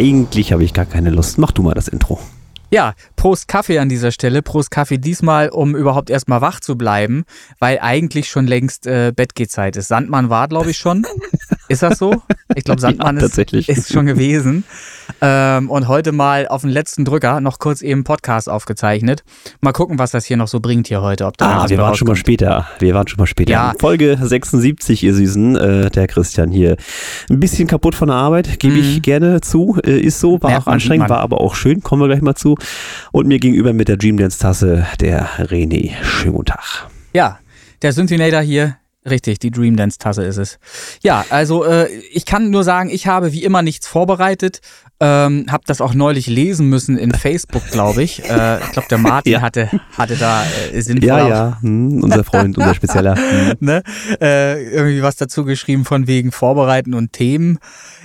eigentlich habe ich gar keine Lust. Mach du mal das Intro. Ja, Prost Kaffee an dieser Stelle. Prost Kaffee diesmal, um überhaupt erstmal wach zu bleiben, weil eigentlich schon längst äh, Bettgehzeit ist. Sandmann war, glaube ich, schon. Ist das so? Ich glaube, Sandmann ja, ist, ist, schon gewesen. Ähm, und heute mal auf den letzten Drücker noch kurz eben Podcast aufgezeichnet. Mal gucken, was das hier noch so bringt hier heute. Ob da ah, wir waren schon mal später. Wir waren schon mal später. Ja. Folge 76, ihr Süßen. Äh, der Christian hier. Ein bisschen kaputt von der Arbeit, gebe ich mhm. gerne zu. Äh, ist so, war ja, auch anstrengend, war aber auch schön. Kommen wir gleich mal zu. Und mir gegenüber mit der Dreamdance-Tasse der René. Schönen guten Tag. Ja, der Synthinator hier, Richtig, die Dream Dance Tasse ist es. Ja, also äh, ich kann nur sagen, ich habe wie immer nichts vorbereitet. Ähm, habe das auch neulich lesen müssen in Facebook, glaube ich. Äh, ich glaube, der Martin ja. hatte, hatte da äh, sinnvoll. Ja, ja, hm, unser Freund, unser Spezieller. Hm. ne? äh, irgendwie was dazu geschrieben von wegen Vorbereiten und Themen.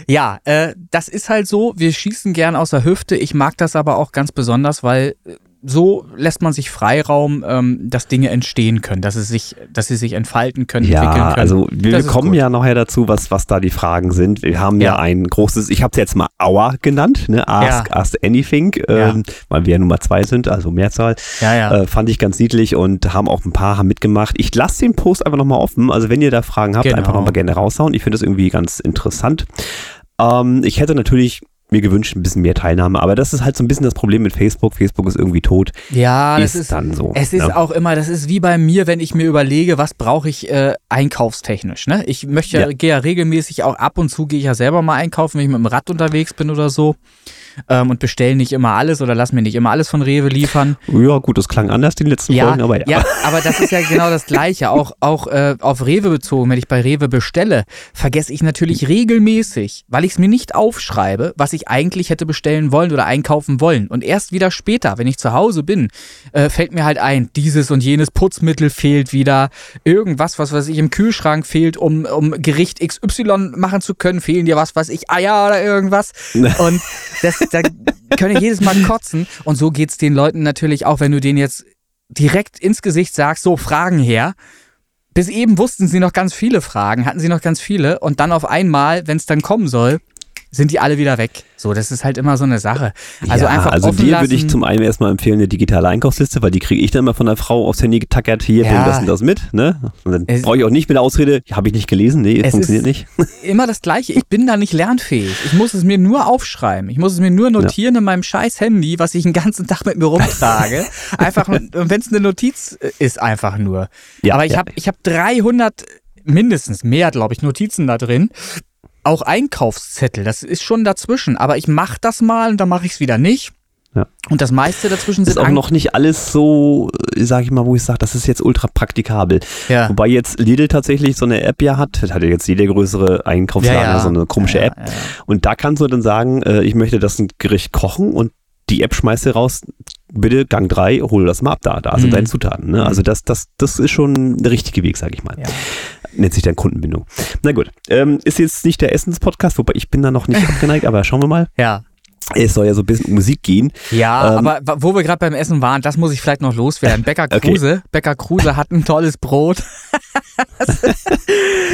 Ja, äh, das ist halt so. Wir schießen gern aus der Hüfte. Ich mag das aber auch ganz besonders, weil äh, so lässt man sich Freiraum, ähm, dass Dinge entstehen können, dass, es sich, dass sie sich entfalten können, ja, entwickeln können. Also wir, wir kommen ja nachher dazu, was, was da die Fragen sind. Wir haben ja, ja ein großes, ich habe es jetzt mal Hour genannt, ne? Ask, ja. Ask Anything, ähm, weil wir ja Nummer zwei sind, also Mehrzahl. Ja, ja. Äh, fand ich ganz niedlich und haben auch ein paar haben mitgemacht. Ich lasse den Post einfach nochmal offen. Also wenn ihr da Fragen habt, genau. einfach nochmal gerne raushauen. Ich finde das irgendwie ganz interessant. Ähm, ich hätte natürlich mir gewünscht, ein bisschen mehr Teilnahme. Aber das ist halt so ein bisschen das Problem mit Facebook. Facebook ist irgendwie tot. Ja, ist das ist dann so. Es ist. Ne? auch immer, das ist wie bei mir, wenn ich mir überlege, was brauche ich äh, einkaufstechnisch. Ne? Ich möchte ja, gehe ja regelmäßig auch ab und zu gehe ich ja selber mal einkaufen, wenn ich mit dem Rad unterwegs bin oder so ähm, und bestellen nicht immer alles oder lass mir nicht immer alles von Rewe liefern. Ja, gut, das klang anders den letzten ja, Folgen, aber ja. Ja, aber das ist ja genau das Gleiche. Auch, auch äh, auf Rewe bezogen, wenn ich bei Rewe bestelle, vergesse ich natürlich regelmäßig, weil ich es mir nicht aufschreibe, was ich eigentlich hätte bestellen wollen oder einkaufen wollen. Und erst wieder später, wenn ich zu Hause bin, äh, fällt mir halt ein, dieses und jenes Putzmittel fehlt wieder, irgendwas, was weiß ich, im Kühlschrank fehlt, um, um Gericht XY machen zu können, fehlen dir was, was ich, Eier oder irgendwas. Und das, da können jedes Mal kotzen. Und so geht es den Leuten natürlich auch, wenn du denen jetzt direkt ins Gesicht sagst, so Fragen her. Bis eben wussten sie noch ganz viele Fragen, hatten sie noch ganz viele und dann auf einmal, wenn es dann kommen soll, sind die alle wieder weg. So, das ist halt immer so eine Sache. Also ja, einfach Also dir lassen. würde ich zum einen erstmal empfehlen, eine digitale Einkaufsliste, weil die kriege ich dann immer von der Frau aufs Handy getackert, hier, ja. bring das und das mit. Ne? Und dann brauche ich auch nicht mit der Ausrede, habe ich nicht gelesen, nee, es funktioniert nicht. Immer das Gleiche, ich bin da nicht lernfähig. Ich muss es mir nur aufschreiben. Ich muss es mir nur notieren ja. in meinem scheiß Handy, was ich den ganzen Tag mit mir rumtrage. einfach, wenn es eine Notiz ist, einfach nur. Ja, Aber ich ja. habe ich hab 300 mindestens mehr, glaube ich, Notizen da drin auch Einkaufszettel. Das ist schon dazwischen. Aber ich mache das mal und dann mache ich es wieder nicht. Ja. Und das meiste dazwischen ist auch noch nicht alles so, äh, sage ich mal, wo ich sage, das ist jetzt ultra praktikabel. Ja. Wobei jetzt Lidl tatsächlich so eine App ja hat, das hat ja jetzt jeder größere Einkaufsladen ja, ja. so eine komische App. Und da kannst du dann sagen, äh, ich möchte das ein Gericht kochen und die App schmeißt dir raus, bitte Gang 3, hol das mal ab da, da sind mhm. deine Zutaten. Ne? Also das, das, das ist schon der richtige Weg, sage ich mal. Nennt sich dann Kundenbindung. Na gut, ähm, ist jetzt nicht der Essenspodcast, wobei ich bin da noch nicht abgeneigt, aber schauen wir mal. Ja. Es soll ja so ein bisschen Musik gehen. Ja, ähm, aber wo wir gerade beim Essen waren, das muss ich vielleicht noch loswerden. Bäcker Kruse, okay. Bäcker Kruse hat ein tolles Brot.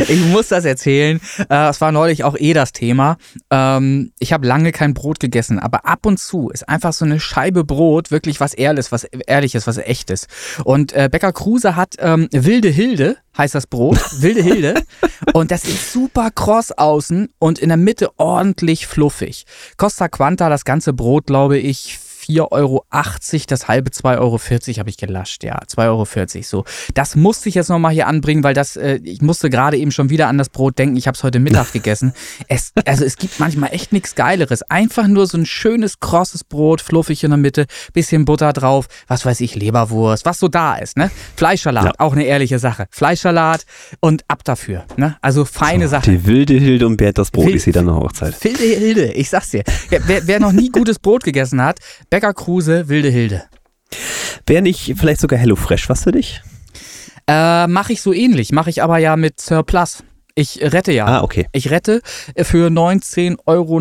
ich muss das erzählen. Äh, es war neulich auch eh das Thema. Ähm, ich habe lange kein Brot gegessen, aber ab und zu ist einfach so eine Scheibe Brot wirklich was Ehrliches, was Ehrliches, was Echtes. Und äh, Bäcker Kruse hat ähm, Wilde Hilde heißt das Brot, wilde Hilde. und das ist super kross außen und in der Mitte ordentlich fluffig. Costa Quanta, das ganze Brot, glaube ich, 4,80 Euro, das halbe 2,40 Euro habe ich gelascht, ja, 2,40 Euro so. Das musste ich jetzt nochmal hier anbringen, weil das, äh, ich musste gerade eben schon wieder an das Brot denken, ich habe es heute Mittag gegessen. Es, also es gibt manchmal echt nichts Geileres. Einfach nur so ein schönes, krosses Brot, fluffig in der Mitte, bisschen Butter drauf, was weiß ich, Leberwurst, was so da ist, ne? Fleischsalat, ja. auch eine ehrliche Sache. Fleischsalat und ab dafür, ne? Also feine so, Sache. Die wilde Hilde und Bert das Brot Wild, ist dann eine Hochzeit. Wilde Hilde, ich sag's dir. Wer, wer noch nie gutes Brot gegessen hat, Bäcker Kruse, Wilde Hilde. Wäre nicht vielleicht sogar HelloFresh was für dich? Äh, mache ich so ähnlich, mache ich aber ja mit Surplus. Ich rette ja. Ah, okay. Ich rette. Für 19,90 Euro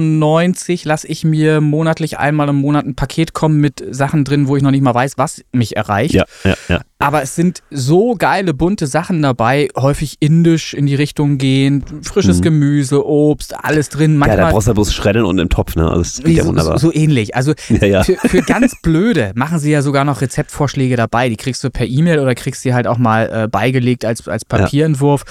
lasse ich mir monatlich einmal im Monat ein Paket kommen mit Sachen drin, wo ich noch nicht mal weiß, was mich erreicht. Ja, ja, ja. Aber es sind so geile, bunte Sachen dabei, häufig indisch in die Richtung gehend, frisches mhm. Gemüse, Obst, alles drin. Manchmal, ja, da brauchst du bloß schreddern und im Topf, ne? Also das ja wunderbar. So, so ähnlich. Also ja, ja. Für, für, ganz blöde machen sie ja sogar noch Rezeptvorschläge dabei. Die kriegst du per E-Mail oder kriegst sie halt auch mal äh, beigelegt als, als Papierentwurf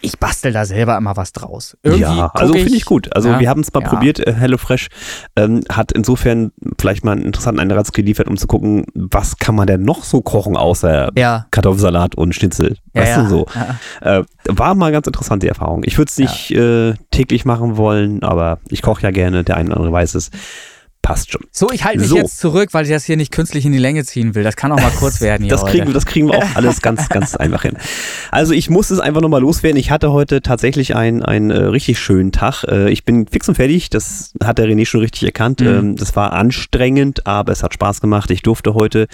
ich bastel da selber immer was draus. Irgendwie ja, also finde ich gut. Also ja, wir haben es mal ja. probiert. Äh, HelloFresh ähm, hat insofern vielleicht mal einen interessanten Einsatz geliefert, um zu gucken, was kann man denn noch so kochen außer ja. Kartoffelsalat und Schnitzel. Weißt du so. Äh, war mal ganz interessant die Erfahrung. Ich würde es nicht äh, täglich machen wollen, aber ich koche ja gerne. Der eine oder andere weiß es passt schon. So, ich halte mich so. jetzt zurück, weil ich das hier nicht künstlich in die Länge ziehen will. Das kann auch mal kurz werden hier das, kriegen, das kriegen wir auch alles ganz, ganz einfach hin. Also ich muss es einfach nochmal loswerden. Ich hatte heute tatsächlich einen, einen äh, richtig schönen Tag. Äh, ich bin fix und fertig. Das hat der René schon richtig erkannt. Mhm. Ähm, das war anstrengend, aber es hat Spaß gemacht. Ich durfte heute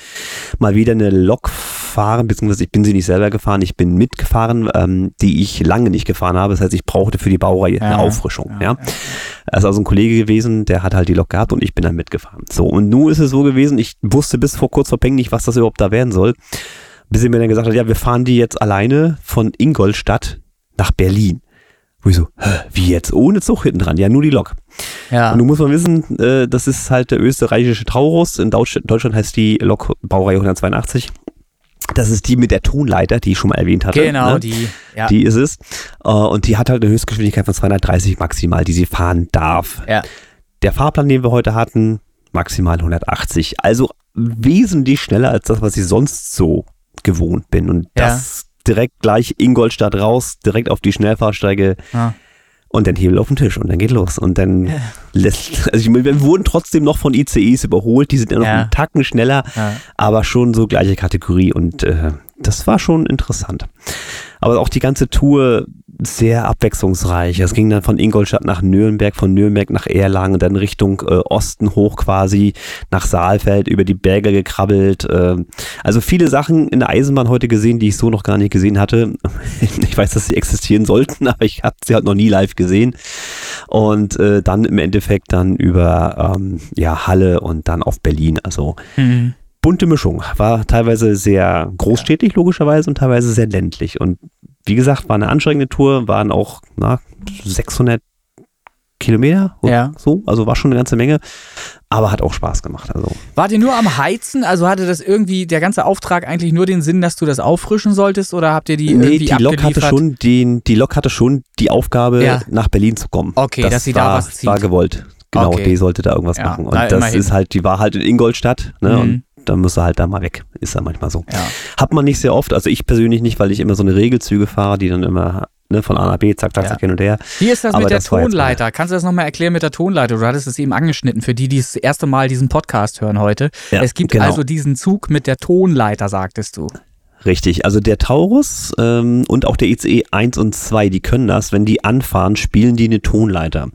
mal wieder eine Lok fahren, beziehungsweise ich bin sie nicht selber gefahren. Ich bin mitgefahren, ähm, die ich lange nicht gefahren habe. Das heißt, ich brauchte für die Baureihe ja, eine Auffrischung. Ja, ja. Ist also ein Kollege gewesen, der hat halt die Lok gehabt und ich bin bin dann mitgefahren. So, und nun ist es so gewesen, ich wusste bis vor kurz vor Peng nicht, was das überhaupt da werden soll. Bis er mir dann gesagt hat, ja, wir fahren die jetzt alleine von Ingolstadt nach Berlin. Wo ich so, wie jetzt? Ohne Zug hinten dran? Ja, nur die Lok. Ja. Und nun muss man wissen, äh, das ist halt der österreichische Taurus. In Deutschland heißt die Lok Baureihe 182. Das ist die mit der Tonleiter, die ich schon mal erwähnt hatte. Genau, ne? die. Ja. Die ist es. Äh, und die hat halt eine Höchstgeschwindigkeit von 230 maximal, die sie fahren darf. Ja. Der Fahrplan, den wir heute hatten, maximal 180. Also wesentlich schneller als das, was ich sonst so gewohnt bin. Und ja. das direkt gleich Ingolstadt raus, direkt auf die Schnellfahrsteige. Ja. Und dann Hebel auf den Tisch und dann geht los. Und dann ja. lässt, also ich meine, wir wurden trotzdem noch von ICEs überholt, die sind ja noch einen Tacken schneller, aber schon so gleiche Kategorie und äh, das war schon interessant. Aber auch die ganze Tour sehr abwechslungsreich. Es ging dann von Ingolstadt nach Nürnberg, von Nürnberg nach Erlangen, dann Richtung äh, Osten hoch quasi, nach Saalfeld, über die Berge gekrabbelt. Äh, also viele Sachen in der Eisenbahn heute gesehen, die ich so noch gar nicht gesehen hatte. Ich weiß, dass sie existieren sollten, aber ich habe sie halt noch nie live gesehen. Und äh, dann im Endeffekt dann über ähm, ja, Halle und dann auf Berlin. Also mhm bunte Mischung. War teilweise sehr großstädtig, logischerweise, und teilweise sehr ländlich. Und wie gesagt, war eine anstrengende Tour, waren auch na, 600 Kilometer ja. so, also war schon eine ganze Menge, aber hat auch Spaß gemacht. Also. Wart ihr nur am Heizen? Also hatte das irgendwie der ganze Auftrag eigentlich nur den Sinn, dass du das auffrischen solltest oder habt ihr die nee, irgendwie die Lok hatte schon den, die Lok hatte schon die Aufgabe, ja. nach Berlin zu kommen. Okay, das dass sie war, da was zieht. war gewollt. Genau, okay. die sollte da irgendwas ja, machen. Und das immerhin. ist halt, die war halt in Ingolstadt, ne? Mhm. Und dann muss er halt da mal weg. Ist ja manchmal so. Ja. Hat man nicht sehr oft, also ich persönlich nicht, weil ich immer so eine Regelzüge fahre, die dann immer ne, von A nach B, zack, zack, ja. zack, hin und her. Wie ist das Aber mit der das Tonleiter? Kannst du das nochmal erklären mit der Tonleiter? Du hattest es eben angeschnitten, für die, die das erste Mal diesen Podcast hören heute. Ja, es gibt genau. also diesen Zug mit der Tonleiter, sagtest du. Richtig, also der Taurus ähm, und auch der ICE 1 und 2, die können das, wenn die anfahren, spielen die eine Tonleiter.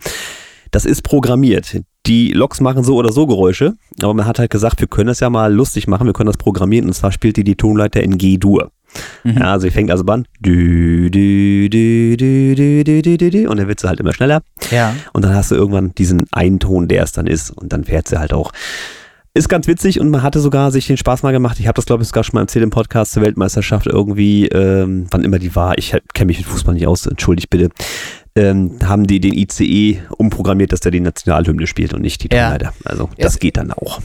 Das ist programmiert die Loks machen so oder so Geräusche, aber man hat halt gesagt, wir können das ja mal lustig machen, wir können das programmieren und zwar spielt die die Tonleiter in G-Dur. Mhm. Ja, also ich fängt also an dü, dü, dü, dü, dü, dü, dü, dü, und dann wird sie halt immer schneller. Ja. Und dann hast du irgendwann diesen einen Ton, der es dann ist und dann fährt sie halt auch. Ist ganz witzig und man hatte sogar sich den Spaß mal gemacht. Ich habe das, glaube ich, sogar schon mal erzählt im Podcast zur Weltmeisterschaft irgendwie, ähm, wann immer die war. Ich kenne mich mit Fußball nicht aus, entschuldigt bitte ähm, haben die den ICE umprogrammiert, dass der die Nationalhymne spielt und nicht die Tonleiter. Ja. Also das es geht dann auch.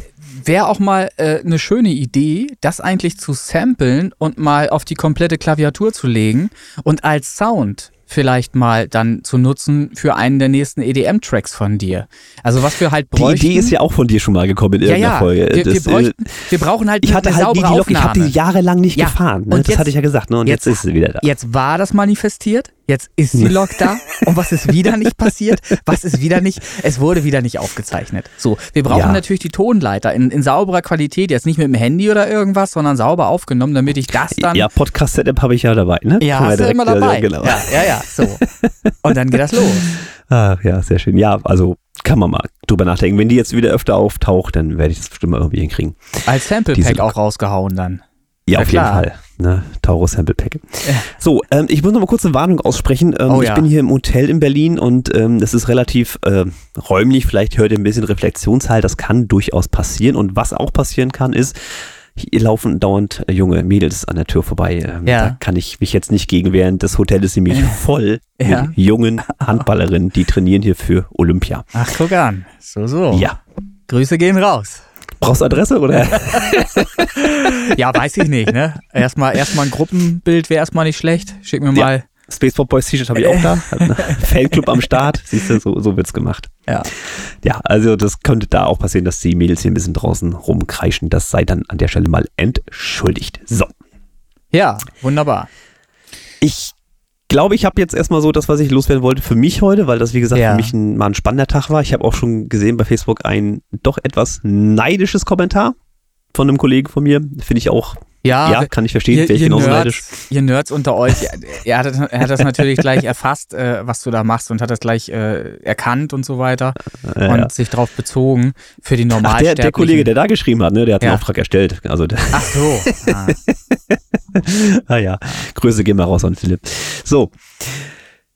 Wäre auch mal äh, eine schöne Idee, das eigentlich zu samplen und mal auf die komplette Klaviatur zu legen und als Sound vielleicht mal dann zu nutzen für einen der nächsten EDM-Tracks von dir. Also was wir halt bräuchten. Die Idee ist ja auch von dir schon mal gekommen in irgendeiner ja, ja. Folge. Wir, wir, bräuchten, wir, brauchen halt ich hatte halt nie die Lok, Ich habe die jahrelang nicht ja. gefahren. Ne? das jetzt, hatte ich ja gesagt. Ne? Und jetzt, jetzt ist sie wieder da. Jetzt war das manifestiert. Jetzt ist die Lok da. Und was ist wieder nicht passiert? Was ist wieder nicht? Es wurde wieder nicht aufgezeichnet. So, wir brauchen ja. natürlich die Tonleiter in, in sauberer Qualität. Jetzt nicht mit dem Handy oder irgendwas, sondern sauber aufgenommen, damit ich das dann. Ja, Podcast-Setup habe ich ja dabei, ne? Ja, hast du immer dabei. Ja, genau. ja, ja, ja, so. Und dann geht das los. Ach ja, sehr schön. Ja, also kann man mal drüber nachdenken. Wenn die jetzt wieder öfter auftaucht, dann werde ich das bestimmt mal irgendwie hinkriegen. Als Sample Pack auch rausgehauen dann. Ja, auf jeden Fall. Ne? Taurus Sample Pack. So, ähm, ich muss noch mal kurz eine Warnung aussprechen. Ähm, oh, ja. Ich bin hier im Hotel in Berlin und ähm, das ist relativ äh, räumlich. Vielleicht hört ihr ein bisschen Reflexionshalt. Das kann durchaus passieren. Und was auch passieren kann, ist, hier laufen dauernd äh, junge Mädels an der Tür vorbei. Ähm, ja. Da kann ich mich jetzt nicht gegen wehren. Das Hotel ist nämlich voll ja. mit jungen Handballerinnen, die trainieren hier für Olympia. Ach, guck an. So, so. Ja. Grüße gehen raus. Brauchst du Adresse oder? ja, weiß ich nicht, ne? Erstmal, erstmal ein Gruppenbild wäre erstmal nicht schlecht. Schick mir mal. Ja. Spaceport Boys T-Shirt habe ich auch da. Fanclub am Start. Siehst du, so, so wird's gemacht. Ja. Ja, also das könnte da auch passieren, dass die Mädels hier ein bisschen draußen rumkreischen. Das sei dann an der Stelle mal entschuldigt. So. Ja, wunderbar. Ich glaube, ich habe jetzt erstmal so das, was ich loswerden wollte für mich heute, weil das, wie gesagt, ja. für mich ein, mal ein spannender Tag war. Ich habe auch schon gesehen bei Facebook ein doch etwas neidisches Kommentar von einem Kollegen von mir. Finde ich auch ja, ja, kann ich verstehen, wäre ich genauso Nerds, neidisch. Ihr Nerds unter euch, er hat, er hat das natürlich gleich erfasst, äh, was du da machst und hat das gleich äh, erkannt und so weiter ja, und ja. sich darauf bezogen für die Normalsterblichen. Der, der, Kollege, der da geschrieben hat, ne, der hat den Auftrag erstellt. Also Ach so. Ah. ah ja, Grüße gehen wir raus an Philipp. So,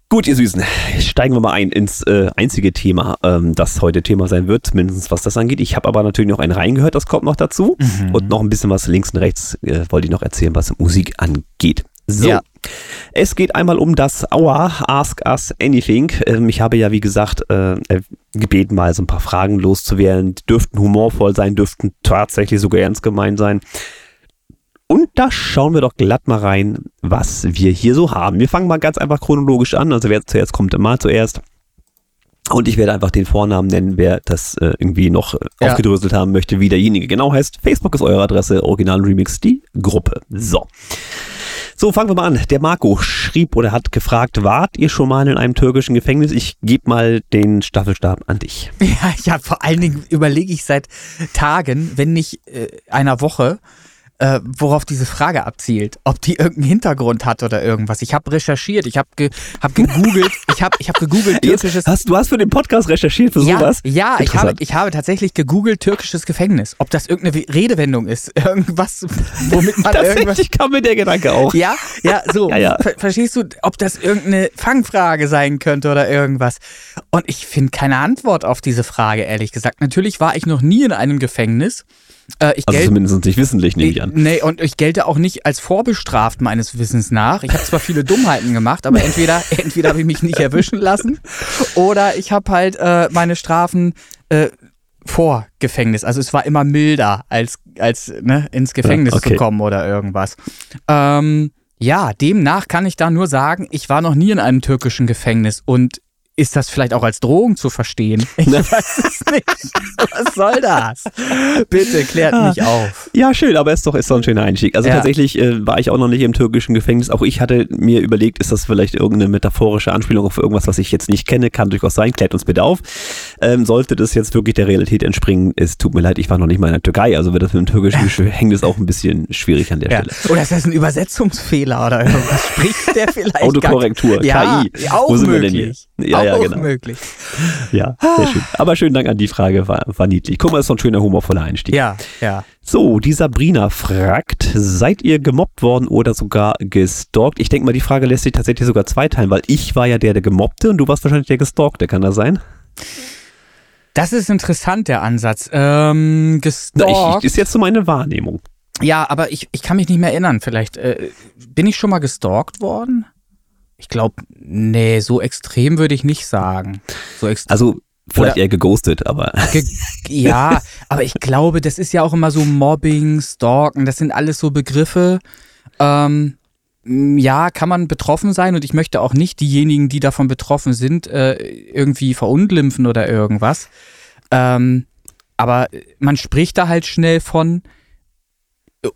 Gut, ihr Süßen, steigen wir mal ein ins äh, einzige Thema, ähm, das heute Thema sein wird, mindestens was das angeht. Ich habe aber natürlich noch einen reingehört, das kommt noch dazu. Mhm. Und noch ein bisschen was links und rechts äh, wollte ich noch erzählen, was Musik angeht. So, ja. es geht einmal um das Aua, Ask Us Anything. Ähm, ich habe ja, wie gesagt, äh, gebeten, mal so ein paar Fragen loszuwerden. Die dürften humorvoll sein, dürften tatsächlich sogar ernst gemeint sein. Und da schauen wir doch glatt mal rein, was wir hier so haben. Wir fangen mal ganz einfach chronologisch an. Also wer zuerst kommt, immer zuerst. Und ich werde einfach den Vornamen nennen, wer das äh, irgendwie noch äh, ja. aufgedröselt haben möchte, wie derjenige genau heißt. Facebook ist eure Adresse, Original Remix, die Gruppe. So. So, fangen wir mal an. Der Marco schrieb oder hat gefragt, wart ihr schon mal in einem türkischen Gefängnis? Ich gebe mal den Staffelstab an dich. Ja, ja, vor allen Dingen überlege ich seit Tagen, wenn nicht äh, einer Woche, äh, worauf diese Frage abzielt. Ob die irgendeinen Hintergrund hat oder irgendwas. Ich habe recherchiert, ich habe ge, hab gegoogelt, ich habe ich hab gegoogelt türkisches... Hast, du hast für den Podcast recherchiert für ja, sowas? Ja, ich habe, ich habe tatsächlich gegoogelt türkisches Gefängnis. Ob das irgendeine Redewendung ist. Irgendwas, womit man irgendwas... Ich kam mir der Gedanke auch. Ja, ja, so. ja, ja. Ver verstehst du, ob das irgendeine Fangfrage sein könnte oder irgendwas? Und ich finde keine Antwort auf diese Frage, ehrlich gesagt. Natürlich war ich noch nie in einem Gefängnis. Äh, also gelt, zumindest nicht wissentlich, nehme ich an. Nee, und ich gelte auch nicht als vorbestraft meines Wissens nach. Ich habe zwar viele Dummheiten gemacht, aber entweder, entweder habe ich mich nicht erwischen lassen oder ich habe halt äh, meine Strafen äh, vor Gefängnis. Also es war immer milder, als, als ne, ins Gefängnis ja, okay. zu kommen oder irgendwas. Ähm, ja, demnach kann ich da nur sagen, ich war noch nie in einem türkischen Gefängnis und ist das vielleicht auch als Drohung zu verstehen? Ich weiß es nicht. Was soll das? Bitte klärt ah. mich auf. Ja, schön, aber ist doch, ist doch ein schöner Einstieg. Also ja. tatsächlich äh, war ich auch noch nicht im türkischen Gefängnis. Auch ich hatte mir überlegt, ist das vielleicht irgendeine metaphorische Anspielung auf irgendwas, was ich jetzt nicht kenne? Kann durchaus sein. Klärt uns bitte auf. Ähm, sollte das jetzt wirklich der Realität entspringen, es tut mir leid, ich war noch nicht mal in der Türkei. Also wird das mit dem türkischen Gefängnis auch ein bisschen schwierig an der ja. Stelle. Oder ist das ein Übersetzungsfehler oder irgendwas? Spricht der vielleicht? Autokorrektur, ja, KI. Auch Wo sind möglich. wir denn hier? Ja, ja, genau. möglich. Ja, sehr schön. Aber schönen Dank an die Frage, war, war niedlich. Guck mal, ist so ein schöner, humorvoller Einstieg. Ja, ja. So, die Sabrina fragt, seid ihr gemobbt worden oder sogar gestalkt? Ich denke mal, die Frage lässt sich tatsächlich sogar zweiteilen, weil ich war ja der, der gemobbte und du warst wahrscheinlich der gestalkte, kann das sein? Das ist interessant, der Ansatz. Ähm, gestalkt. Na, ich, ist jetzt so meine Wahrnehmung. Ja, aber ich, ich kann mich nicht mehr erinnern. Vielleicht äh, bin ich schon mal gestalkt worden? Ich glaube, nee, so extrem würde ich nicht sagen. So also vielleicht Oder, eher geghostet, aber. Ge ja, aber ich glaube, das ist ja auch immer so Mobbing, Stalken, das sind alles so Begriffe. Ähm, ja, kann man betroffen sein und ich möchte auch nicht diejenigen, die davon betroffen sind, äh, irgendwie verunglimpfen oder irgendwas. Ähm, aber man spricht da halt schnell von,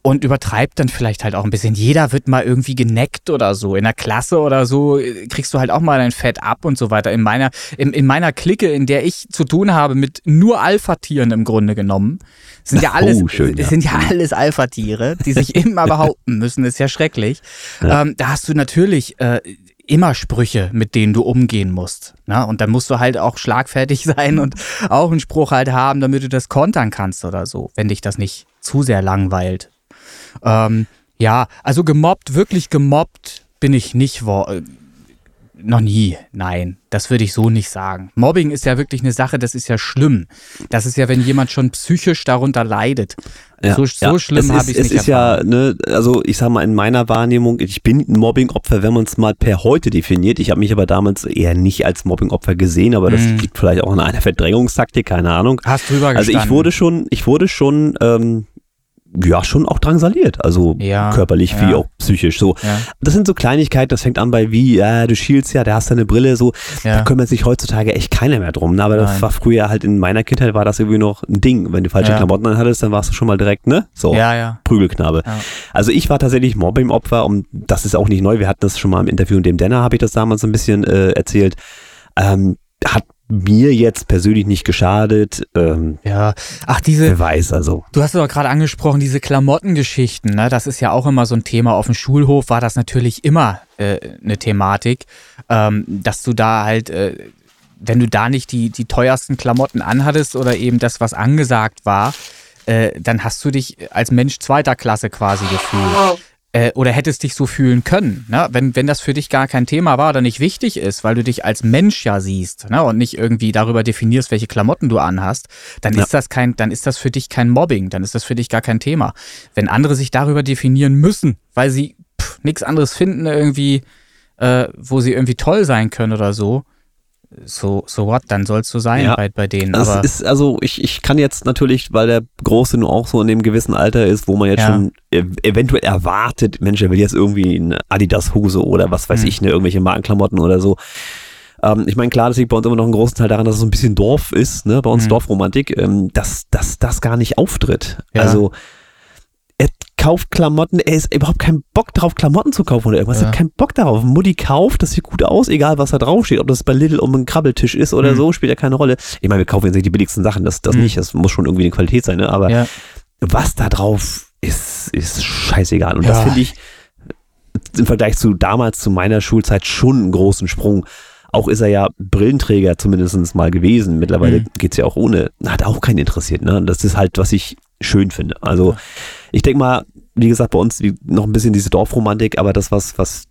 und übertreibt dann vielleicht halt auch ein bisschen. Jeder wird mal irgendwie geneckt oder so. In der Klasse oder so äh, kriegst du halt auch mal dein Fett ab und so weiter. In meiner, in, in meiner Clique, in der ich zu tun habe mit nur Alpha-Tieren im Grunde genommen, sind ja alles, oh, schön, ja. sind ja alles Alpha-Tiere, die sich immer behaupten müssen. ist ja schrecklich. Ja. Ähm, da hast du natürlich äh, immer Sprüche, mit denen du umgehen musst. Ne? Und dann musst du halt auch schlagfertig sein und auch einen Spruch halt haben, damit du das kontern kannst oder so, wenn dich das nicht zu sehr langweilt. Ähm, ja, also gemobbt, wirklich gemobbt bin ich nicht. Noch nie, nein. Das würde ich so nicht sagen. Mobbing ist ja wirklich eine Sache, das ist ja schlimm. Das ist ja, wenn jemand schon psychisch darunter leidet. Ja, so, so ja. schlimm habe ich es nicht. Es ist erfahren. ja, ne, also ich sage mal, in meiner Wahrnehmung, ich bin ein Mobbing-Opfer, wenn man es mal per heute definiert. Ich habe mich aber damals eher nicht als Mobbing-Opfer gesehen, aber das mm. liegt vielleicht auch an einer Verdrängungstaktik, keine Ahnung. Hast drüber gestanden. Also ich wurde schon, ich wurde schon ähm, ja schon auch drangsaliert, also ja, körperlich ja. wie auch psychisch. So, ja. das sind so Kleinigkeiten. Das fängt an bei wie, ja, du schielst ja, da hast deine Brille. So, da kümmert sich heutzutage echt keiner mehr drum. Ne? Aber Nein. das war früher halt in meiner Kindheit war das irgendwie noch ein Ding. Wenn du falsche Klamotten anhattest, dann warst du schon mal direkt ne, so ja, ja. Prügelknabe. Also ich war tatsächlich Mobbing-Opfer und das ist auch nicht neu. Wir hatten das schon mal im Interview in dem Denner habe ich das damals ein bisschen äh, erzählt. Ähm, hat mir jetzt persönlich nicht geschadet. Ähm, ja, ach diese. Wer weiß also. Du hast aber gerade angesprochen, diese Klamottengeschichten. Ne? Das ist ja auch immer so ein Thema. Auf dem Schulhof war das natürlich immer äh, eine Thematik, ähm, dass du da halt, äh, wenn du da nicht die die teuersten Klamotten anhattest oder eben das, was angesagt war, äh, dann hast du dich als Mensch zweiter Klasse quasi gefühlt äh, oder hättest dich so fühlen können, ne? wenn, wenn das für dich gar kein Thema war oder nicht wichtig ist, weil du dich als Mensch ja siehst ne? und nicht irgendwie darüber definierst, welche Klamotten du anhast, dann ja. ist das kein, dann ist das für dich kein Mobbing, dann ist das für dich gar kein Thema. Wenn andere sich darüber definieren müssen, weil sie nichts anderes finden irgendwie, äh, wo sie irgendwie toll sein können oder so, so, so what, dann soll es so sein ja, bei, bei denen. Aber ist, also ich, ich kann jetzt natürlich, weil der Große nur auch so in dem gewissen Alter ist, wo man jetzt ja. schon eventuell erwartet, Mensch, er will jetzt irgendwie eine Adidas-Hose oder was weiß hm. ich, ne, irgendwelche Markenklamotten oder so. Ähm, ich meine, klar, das liegt bei uns immer noch ein großen Teil daran, dass es so ein bisschen Dorf ist, ne, bei uns hm. Dorfromantik, ähm, dass, dass das gar nicht auftritt. Ja. Also kauft Klamotten, er ist überhaupt keinen Bock drauf, Klamotten zu kaufen oder irgendwas. Ja. Er hat keinen Bock darauf. Mutti kauft, das sieht gut aus, egal was da draufsteht. Ob das bei Lidl um einen Krabbeltisch ist oder mhm. so, spielt ja keine Rolle. Ich meine, wir kaufen jetzt nicht die billigsten Sachen, das, das mhm. nicht. Das muss schon irgendwie eine Qualität sein, ne? Aber ja. was da drauf ist, ist scheißegal. Und ja. das finde ich im Vergleich zu damals, zu meiner Schulzeit, schon einen großen Sprung. Auch ist er ja Brillenträger zumindest mal gewesen. Mittlerweile mhm. es ja auch ohne. Hat auch keinen interessiert. Ne? Das ist halt, was ich schön finde. Also ich denke mal, wie gesagt, bei uns noch ein bisschen diese Dorfromantik, aber das, was, was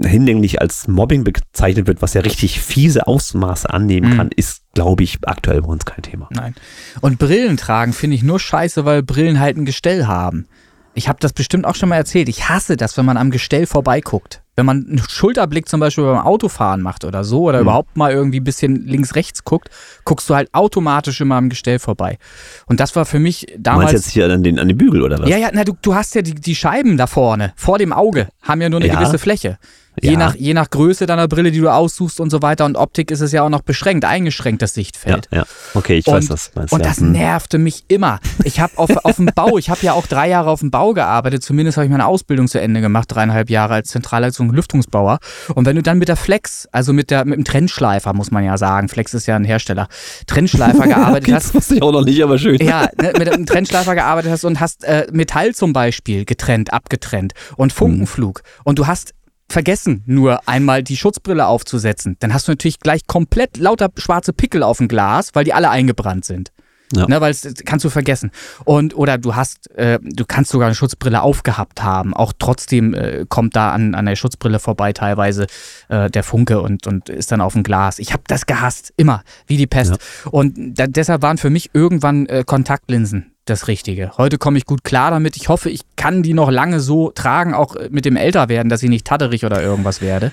hinlänglich als Mobbing bezeichnet wird, was ja richtig fiese Ausmaße annehmen mhm. kann, ist, glaube ich, aktuell bei uns kein Thema. Nein. Und Brillen tragen finde ich nur scheiße, weil Brillen halt ein Gestell haben. Ich habe das bestimmt auch schon mal erzählt. Ich hasse das, wenn man am Gestell vorbeiguckt. Wenn man einen Schulterblick zum Beispiel beim Autofahren macht oder so oder mhm. überhaupt mal irgendwie ein bisschen links-rechts guckt, guckst du halt automatisch immer am Gestell vorbei. Und das war für mich damals. Du meinst jetzt hier an den, an den Bügel oder was? Ja, ja, na, du, du hast ja die, die Scheiben da vorne, vor dem Auge, haben ja nur eine ja. gewisse Fläche. Je, ja. nach, je nach Größe deiner Brille, die du aussuchst und so weiter und Optik ist es ja auch noch beschränkt, eingeschränkt, das Sichtfeld. Ja, ja. okay, ich und, weiß das. Meinst, und ja. das hm. nervte mich immer. Ich habe auf, auf dem Bau, ich habe ja auch drei Jahre auf dem Bau gearbeitet, zumindest habe ich meine Ausbildung zu Ende gemacht, dreieinhalb Jahre als Zentralleitung und Lüftungsbauer. Und wenn du dann mit der Flex, also mit, der, mit dem Trennschleifer, muss man ja sagen, Flex ist ja ein Hersteller, Trennschleifer gearbeitet hast. Das wusste ich auch noch nicht, aber schön. Ja, ne, mit einem Trennschleifer gearbeitet hast und hast äh, Metall zum Beispiel getrennt, abgetrennt und Funkenflug. Hm. Und du hast vergessen, nur einmal die Schutzbrille aufzusetzen, dann hast du natürlich gleich komplett lauter schwarze Pickel auf dem Glas, weil die alle eingebrannt sind. Ja. Ne, weil das kannst du vergessen. Und oder du hast, äh, du kannst sogar eine Schutzbrille aufgehabt haben. Auch trotzdem äh, kommt da an, an der Schutzbrille vorbei teilweise äh, der Funke und, und ist dann auf dem Glas. Ich habe das gehasst, immer, wie die Pest. Ja. Und da, deshalb waren für mich irgendwann äh, Kontaktlinsen das Richtige. Heute komme ich gut klar damit. Ich hoffe, ich kann die noch lange so tragen, auch mit dem Älterwerden, dass ich nicht tatterig oder irgendwas werde.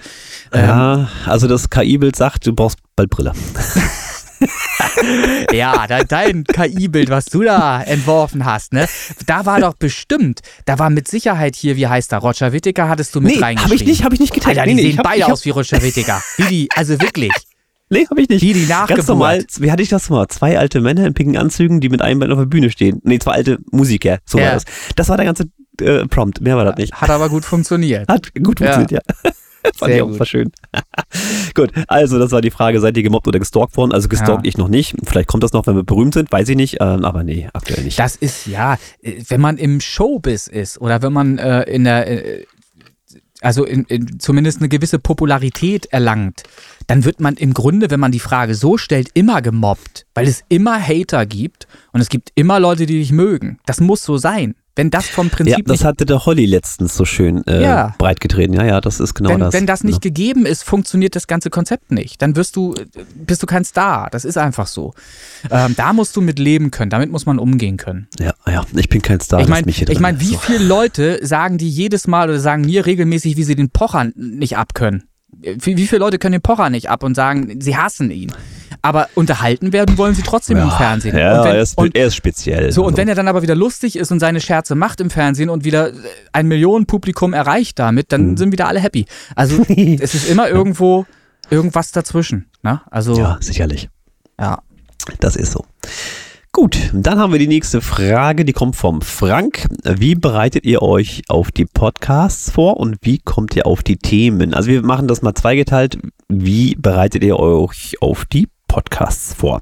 Ja, ähm, also das KI-Bild sagt, du brauchst bald Brille. ja, dein KI-Bild, was du da entworfen hast, ne? Da war doch bestimmt, da war mit Sicherheit hier, wie heißt der, Roger Whittaker hattest du mit nee, reingeschrieben. Hab ich nicht, hab ich nicht geteilt. Alter, die nee, sehen beide aus wie Roger Whittaker. Wie die, also wirklich. Nee, hab ich nicht. Wie die Nachgeburt. Ganz normal, wie hatte ich das mal? Zwei alte Männer in pinken Anzügen, die mit einem Bein auf der Bühne stehen. Nee, zwei alte Musiker, so ja. war das. Das war der ganze äh, Prompt, mehr war das nicht. Hat aber gut funktioniert. Hat gut funktioniert, ja. ja. Fand Sehr ich auch schön. gut, also das war die Frage, seid ihr gemobbt oder gestalkt worden? Also gestalkt ja. ich noch nicht. Vielleicht kommt das noch, wenn wir berühmt sind, weiß ich nicht. Ähm, aber nee, aktuell nicht. Das ist ja, äh, wenn man im Showbiz ist oder wenn man äh, in der äh, also in, in, zumindest eine gewisse Popularität erlangt, dann wird man im Grunde, wenn man die Frage so stellt, immer gemobbt, weil es immer Hater gibt und es gibt immer Leute, die dich mögen. Das muss so sein. Wenn das vom Prinzip. Ja, das hatte der Holly letztens so schön äh, ja. breitgetreten. Ja, ja, das ist genau wenn, das. Wenn das nicht ja. gegeben ist, funktioniert das ganze Konzept nicht. Dann wirst du, bist du kein Star. Das ist einfach so. Ähm, da musst du mit leben können. Damit muss man umgehen können. Ja, ja, ich bin kein Star. Ich meine, ich mein, wie so. viele Leute sagen die jedes Mal oder sagen mir regelmäßig, wie sie den Pocher nicht abkönnen? Wie, wie viele Leute können den Pocher nicht ab und sagen, sie hassen ihn? aber unterhalten werden wollen sie trotzdem ja, im Fernsehen. Ja, wenn, er, ist, und, er ist speziell. So, und also. wenn er dann aber wieder lustig ist und seine Scherze macht im Fernsehen und wieder ein Millionenpublikum erreicht damit, dann mhm. sind wieder alle happy. Also es ist immer irgendwo irgendwas dazwischen. Ne? Also, ja, sicherlich. Ja. Das ist so. Gut, dann haben wir die nächste Frage, die kommt vom Frank. Wie bereitet ihr euch auf die Podcasts vor und wie kommt ihr auf die Themen? Also wir machen das mal zweigeteilt. Wie bereitet ihr euch auf die Podcasts vor.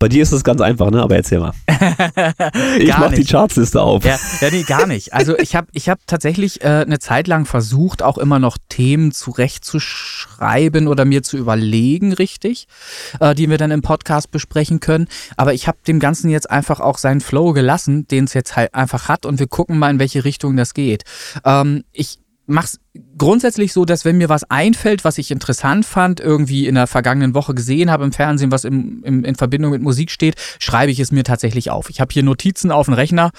Bei dir ist es ganz einfach, ne? Aber erzähl mal. ich mach die Chartsliste auf. Ja, ja, nee, gar nicht. Also ich habe ich hab tatsächlich äh, eine Zeit lang versucht, auch immer noch Themen zurechtzuschreiben oder mir zu überlegen, richtig, äh, die wir dann im Podcast besprechen können. Aber ich habe dem Ganzen jetzt einfach auch seinen Flow gelassen, den es jetzt halt einfach hat und wir gucken mal, in welche Richtung das geht. Ähm, ich mach's grundsätzlich so, dass wenn mir was einfällt, was ich interessant fand, irgendwie in der vergangenen Woche gesehen habe im Fernsehen, was im, im, in Verbindung mit Musik steht, schreibe ich es mir tatsächlich auf. Ich habe hier Notizen auf dem Rechner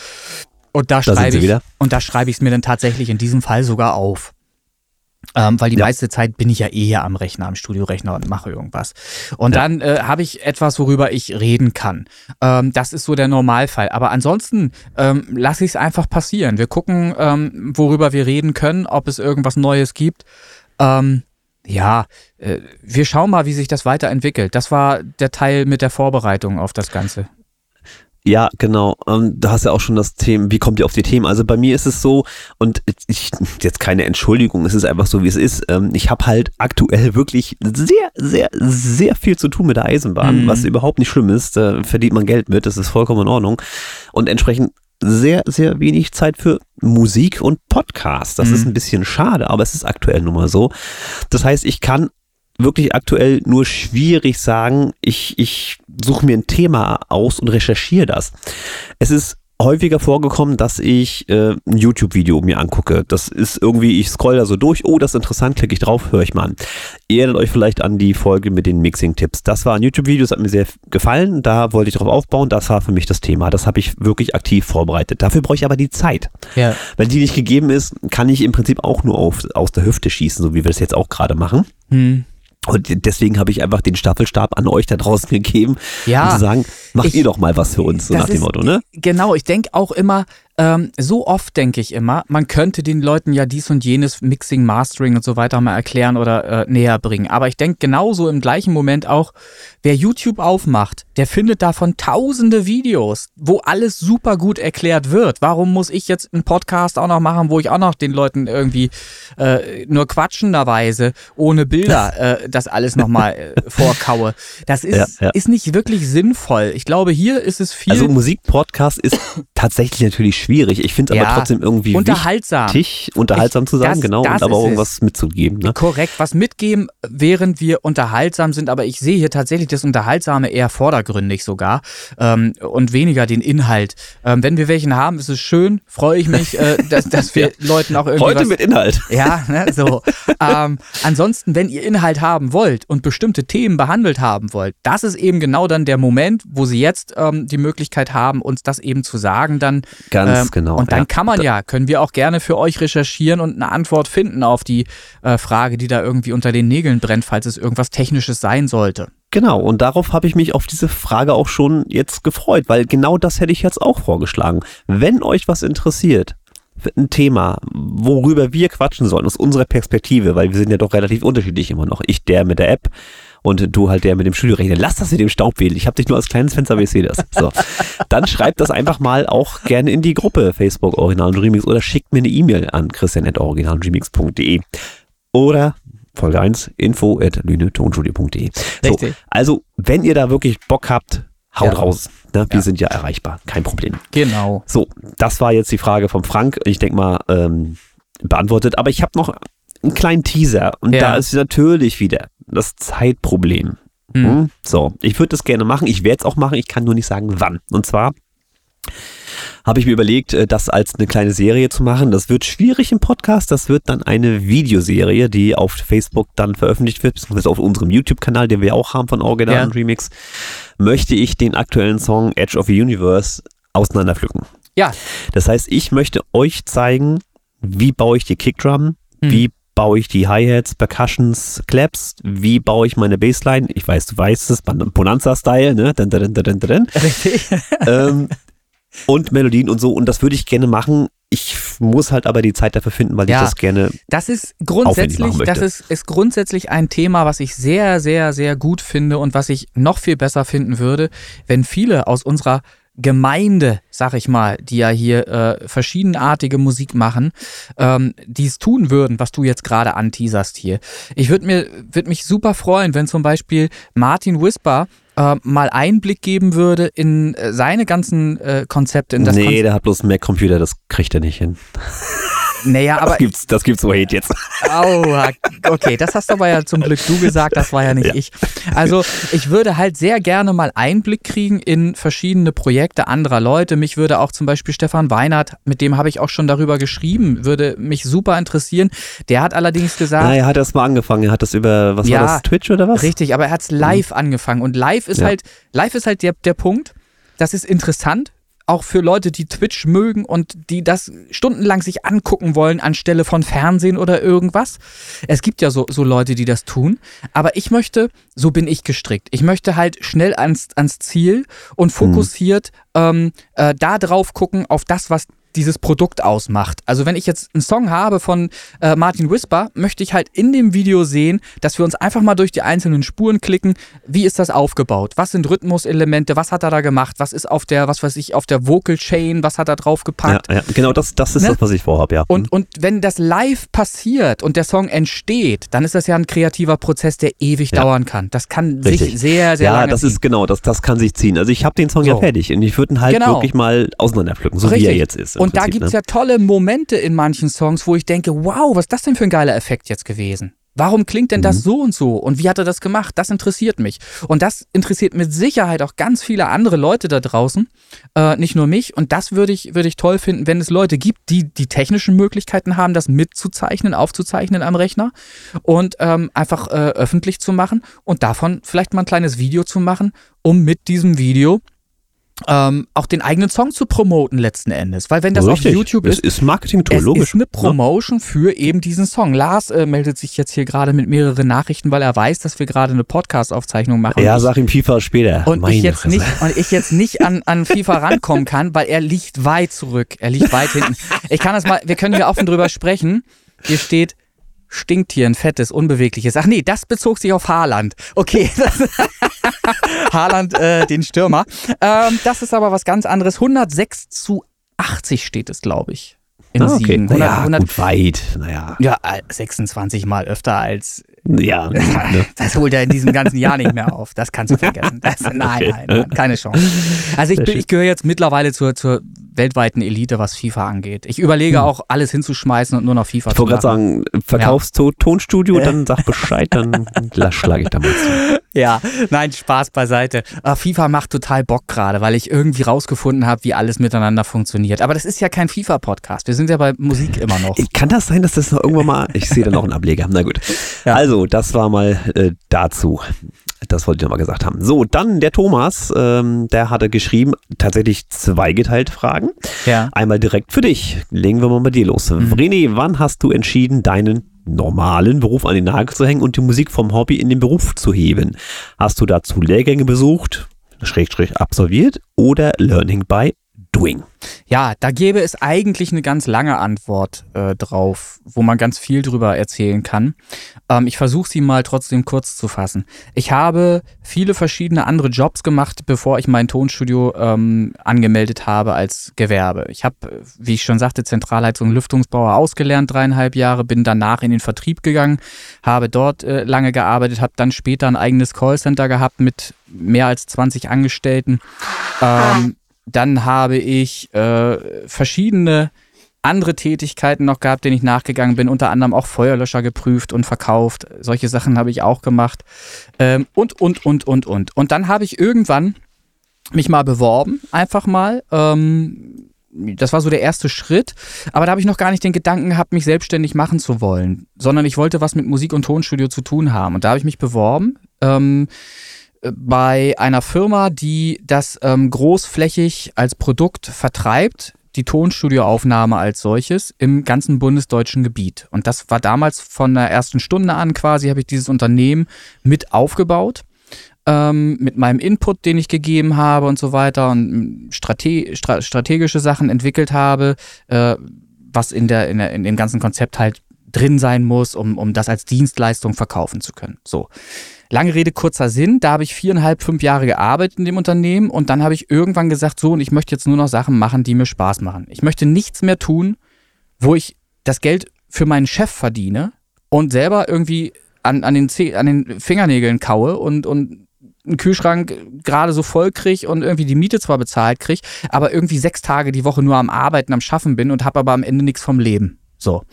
und da schreibe ich und da schreibe ich es mir dann tatsächlich in diesem Fall sogar auf. Ähm, weil die ja. meiste Zeit bin ich ja eh hier am Rechner, am Studiorechner und mache irgendwas. Und ja. dann äh, habe ich etwas, worüber ich reden kann. Ähm, das ist so der Normalfall. Aber ansonsten ähm, lasse ich es einfach passieren. Wir gucken, ähm, worüber wir reden können, ob es irgendwas Neues gibt. Ähm, ja, äh, wir schauen mal, wie sich das weiterentwickelt. Das war der Teil mit der Vorbereitung auf das Ganze. Ja, genau. Ähm, da hast du ja auch schon das Thema, wie kommt ihr auf die Themen? Also bei mir ist es so, und ich, jetzt keine Entschuldigung, es ist einfach so, wie es ist. Ähm, ich habe halt aktuell wirklich sehr, sehr, sehr viel zu tun mit der Eisenbahn, mhm. was überhaupt nicht schlimm ist. Da verdient man Geld mit, das ist vollkommen in Ordnung. Und entsprechend sehr, sehr wenig Zeit für Musik und Podcast. Das mhm. ist ein bisschen schade, aber es ist aktuell nun mal so. Das heißt, ich kann wirklich aktuell nur schwierig sagen, ich, ich suche mir ein Thema aus und recherchiere das. Es ist häufiger vorgekommen, dass ich äh, ein YouTube-Video mir angucke. Das ist irgendwie, ich scroll da so durch, oh, das ist interessant, klicke ich drauf, höre ich mal an. Ihr erinnert euch vielleicht an die Folge mit den Mixing-Tipps. Das war ein YouTube-Video, das hat mir sehr gefallen, da wollte ich drauf aufbauen, das war für mich das Thema. Das habe ich wirklich aktiv vorbereitet. Dafür brauche ich aber die Zeit. Ja. Wenn die nicht gegeben ist, kann ich im Prinzip auch nur auf, aus der Hüfte schießen, so wie wir das jetzt auch gerade machen. Hm. Und deswegen habe ich einfach den Staffelstab an euch da draußen gegeben, ja, um zu sagen, macht ich, ihr doch mal was für uns, so nach dem Motto, ne? Genau, ich denke auch immer, ähm, so oft denke ich immer, man könnte den Leuten ja dies und jenes Mixing, Mastering und so weiter mal erklären oder äh, näher bringen. Aber ich denke genauso im gleichen Moment auch, wer YouTube aufmacht, der findet davon tausende Videos, wo alles super gut erklärt wird. Warum muss ich jetzt einen Podcast auch noch machen, wo ich auch noch den Leuten irgendwie äh, nur quatschenderweise ohne Bilder äh, das alles nochmal äh, vorkaue? Das ist, ja, ja. ist nicht wirklich sinnvoll. Ich glaube, hier ist es viel. Also Musikpodcast ist tatsächlich natürlich schwierig schwierig. Ich finde es ja, aber trotzdem irgendwie unterhaltsam. wichtig, unterhaltsam ich, zu sein, das, genau, das und aber auch irgendwas mitzugeben. Ne? Korrekt, was mitgeben, während wir unterhaltsam sind, aber ich sehe hier tatsächlich das Unterhaltsame eher vordergründig sogar ähm, und weniger den Inhalt. Ähm, wenn wir welchen haben, ist es schön, freue ich mich, äh, dass, dass wir ja. Leuten auch irgendwie. Heute was, mit Inhalt. Ja, ne, so. ähm, ansonsten, wenn ihr Inhalt haben wollt und bestimmte Themen behandelt haben wollt, das ist eben genau dann der Moment, wo sie jetzt ähm, die Möglichkeit haben, uns das eben zu sagen, dann. Ganz ähm, genau. Und dann ja. kann man ja, können wir auch gerne für euch recherchieren und eine Antwort finden auf die äh, Frage, die da irgendwie unter den Nägeln brennt, falls es irgendwas Technisches sein sollte. Genau, und darauf habe ich mich auf diese Frage auch schon jetzt gefreut, weil genau das hätte ich jetzt auch vorgeschlagen. Wenn euch was interessiert, ein Thema, worüber wir quatschen sollen, aus unserer Perspektive, weil wir sind ja doch relativ unterschiedlich immer noch. Ich der mit der App, und du halt der mit dem Studiorechner. Lass das mit dem Staubwedel. Ich habe dich nur als kleines Fenster, aber ich sehe das. So. Dann schreibt das einfach mal auch gerne in die Gruppe Facebook Original und Remix oder schickt mir eine E-Mail an christian.originalandremix.de oder Folge 1, info at lünetonstudio.de. So, also, wenn ihr da wirklich Bock habt, haut ja. raus. Ne? Wir ja. sind ja erreichbar, kein Problem. Genau. So, das war jetzt die Frage vom Frank. Ich denke mal, ähm, beantwortet. Aber ich habe noch einen kleinen Teaser. Und ja. da ist natürlich wieder das Zeitproblem. Mhm. So, ich würde das gerne machen. Ich werde es auch machen. Ich kann nur nicht sagen, wann. Und zwar habe ich mir überlegt, äh, das als eine kleine Serie zu machen. Das wird schwierig im Podcast. Das wird dann eine Videoserie, die auf Facebook dann veröffentlicht wird, beziehungsweise auf unserem YouTube-Kanal, den wir auch haben von Original ja. Remix, möchte ich den aktuellen Song Edge of the Universe auseinanderpflücken. Ja. Das heißt, ich möchte euch zeigen, wie baue ich die Kickdrum, hm. wie baue ich die Hi-Hats, Percussions, Claps, wie baue ich meine Bassline, ich weiß, du weißt es, Bonanza-Style, ne? Dun, dun, dun, Richtig. ähm, und Melodien und so. Und das würde ich gerne machen. Ich muss halt aber die Zeit dafür finden, weil ja, ich das gerne. Das ist grundsätzlich, das ist, ist grundsätzlich ein Thema, was ich sehr, sehr, sehr gut finde und was ich noch viel besser finden würde, wenn viele aus unserer Gemeinde, sag ich mal, die ja hier äh, verschiedenartige Musik machen, ähm, die es tun würden, was du jetzt gerade anteaserst hier. Ich würde mir würd mich super freuen, wenn zum Beispiel Martin Whisper äh, mal Einblick geben würde in äh, seine ganzen äh, Konzepte. In das nee, Konzept der hat bloß einen Mac-Computer, das kriegt er nicht hin. Naja, aber. Das gibt's, das gibt's so Hate jetzt. Aua, okay, das hast aber ja zum Glück du gesagt, das war ja nicht ja. ich. Also, ich würde halt sehr gerne mal Einblick kriegen in verschiedene Projekte anderer Leute. Mich würde auch zum Beispiel Stefan Weinert, mit dem habe ich auch schon darüber geschrieben, würde mich super interessieren. Der hat allerdings gesagt. Na, er hat erst mal angefangen. Er hat das über, was ja, war das, Twitch oder was? Richtig, aber er hat es live mhm. angefangen. Und live ist ja. halt, live ist halt der, der Punkt. Das ist interessant, auch für Leute, die Twitch mögen und die das stundenlang sich angucken wollen anstelle von Fernsehen oder irgendwas. Es gibt ja so, so Leute, die das tun. Aber ich möchte, so bin ich gestrickt. Ich möchte halt schnell ans, ans Ziel und mhm. fokussiert mhm. ähm, äh, da drauf gucken, auf das, was dieses Produkt ausmacht. Also wenn ich jetzt einen Song habe von äh, Martin Whisper, möchte ich halt in dem Video sehen, dass wir uns einfach mal durch die einzelnen Spuren klicken. Wie ist das aufgebaut? Was sind Rhythmuselemente? Was hat er da gemacht? Was ist auf der, was weiß ich, auf der Vocal Chain? Was hat er drauf gepackt? Ja, ja genau, das, das ist ne? das, was ich vorhabe, ja. Und, und wenn das live passiert und der Song entsteht, dann ist das ja ein kreativer Prozess, der ewig ja. dauern kann. Das kann Richtig. sich sehr, sehr ja, lange Ja, das ist genau, das, das kann sich ziehen. Also ich habe den Song so. ja fertig und ich würde ihn halt genau. wirklich mal auseinanderpflücken, so Richtig. wie er jetzt ist. Und Prinzip, da gibt es ne? ja tolle Momente in manchen Songs, wo ich denke, wow, was ist das denn für ein geiler Effekt jetzt gewesen? Warum klingt denn das mhm. so und so? Und wie hat er das gemacht? Das interessiert mich. Und das interessiert mit Sicherheit auch ganz viele andere Leute da draußen, äh, nicht nur mich. Und das würde ich, würde ich toll finden, wenn es Leute gibt, die die technischen Möglichkeiten haben, das mitzuzeichnen, aufzuzeichnen am Rechner und ähm, einfach äh, öffentlich zu machen und davon vielleicht mal ein kleines Video zu machen, um mit diesem Video ähm, auch den eigenen Song zu promoten letzten Endes. Weil wenn das Richtig. auf YouTube ist, es ist Marketing-Tool, logisch. ist eine Promotion ja. für eben diesen Song. Lars äh, meldet sich jetzt hier gerade mit mehreren Nachrichten, weil er weiß, dass wir gerade eine Podcast-Aufzeichnung machen. Ja, sag ihm FIFA später. Und ich jetzt nicht, und ich jetzt nicht an, an FIFA rankommen kann, weil er liegt weit zurück. Er liegt weit hinten. Ich kann das mal, wir können hier offen drüber sprechen. Hier steht Stinktier, ein fettes, unbewegliches. Ach nee, das bezog sich auf Haaland. Okay. Haaland, äh, den Stürmer. Ähm, das ist aber was ganz anderes. 106 zu 80 steht es, glaube ich. In ah, okay. Siegen. 100, naja, 100, gut weit. Naja. Ja, 26 Mal öfter als. Ja. Ne? Das holt er in diesem ganzen Jahr nicht mehr auf. Das kannst du vergessen. Das, nein, okay. nein, nein, keine Chance. Also ich, ich gehöre jetzt mittlerweile zur, zur weltweiten Elite, was FIFA angeht. Ich überlege hm. auch, alles hinzuschmeißen und nur noch FIFA ich zu machen. Ich wollte gerade sagen, verkaufst ja. Tonstudio, dann sag Bescheid, dann schlage ich da mal zu. Ja, nein, Spaß beiseite. Uh, FIFA macht total Bock gerade, weil ich irgendwie rausgefunden habe, wie alles miteinander funktioniert. Aber das ist ja kein FIFA-Podcast. Wir sind ja bei Musik immer noch. Kann das sein, dass das noch irgendwann mal. Ich sehe da noch einen Ableger. Na gut. Ja. Also, das war mal äh, dazu. Das wollte ich nochmal gesagt haben. So, dann der Thomas, ähm, der hatte geschrieben, tatsächlich zweigeteilt Fragen. Ja. Einmal direkt für dich. Legen wir mal bei dir los. Mhm. René, wann hast du entschieden, deinen normalen Beruf an den Nagel zu hängen und die Musik vom Hobby in den Beruf zu heben? Hast du dazu Lehrgänge besucht, Schrägstrich absolviert oder Learning by doing? Ja, da gäbe es eigentlich eine ganz lange Antwort äh, drauf, wo man ganz viel drüber erzählen kann. Ähm, ich versuche sie mal trotzdem kurz zu fassen. Ich habe viele verschiedene andere Jobs gemacht, bevor ich mein Tonstudio ähm, angemeldet habe als Gewerbe. Ich habe, wie ich schon sagte, Zentralheizung und Lüftungsbauer ausgelernt, dreieinhalb Jahre, bin danach in den Vertrieb gegangen, habe dort äh, lange gearbeitet, habe dann später ein eigenes Callcenter gehabt mit mehr als 20 Angestellten. Ähm, dann habe ich äh, verschiedene andere Tätigkeiten noch gehabt, denen ich nachgegangen bin, unter anderem auch Feuerlöscher geprüft und verkauft. Solche Sachen habe ich auch gemacht. Ähm, und, und, und, und, und. Und dann habe ich irgendwann mich mal beworben, einfach mal. Ähm, das war so der erste Schritt. Aber da habe ich noch gar nicht den Gedanken gehabt, mich selbstständig machen zu wollen, sondern ich wollte was mit Musik und Tonstudio zu tun haben. Und da habe ich mich beworben. Ähm, bei einer Firma, die das ähm, großflächig als Produkt vertreibt, die Tonstudioaufnahme als solches im ganzen bundesdeutschen Gebiet. Und das war damals von der ersten Stunde an quasi, habe ich dieses Unternehmen mit aufgebaut. Ähm, mit meinem Input, den ich gegeben habe und so weiter und strate strategische Sachen entwickelt habe, äh, was in, der, in, der, in dem ganzen Konzept halt drin sein muss, um, um das als Dienstleistung verkaufen zu können. So. Lange Rede, kurzer Sinn. Da habe ich viereinhalb, fünf Jahre gearbeitet in dem Unternehmen und dann habe ich irgendwann gesagt, so, und ich möchte jetzt nur noch Sachen machen, die mir Spaß machen. Ich möchte nichts mehr tun, wo ich das Geld für meinen Chef verdiene und selber irgendwie an, an, den, Zeh an den Fingernägeln kaue und, und einen Kühlschrank gerade so voll kriege und irgendwie die Miete zwar bezahlt kriege, aber irgendwie sechs Tage die Woche nur am Arbeiten, am Schaffen bin und habe aber am Ende nichts vom Leben. So.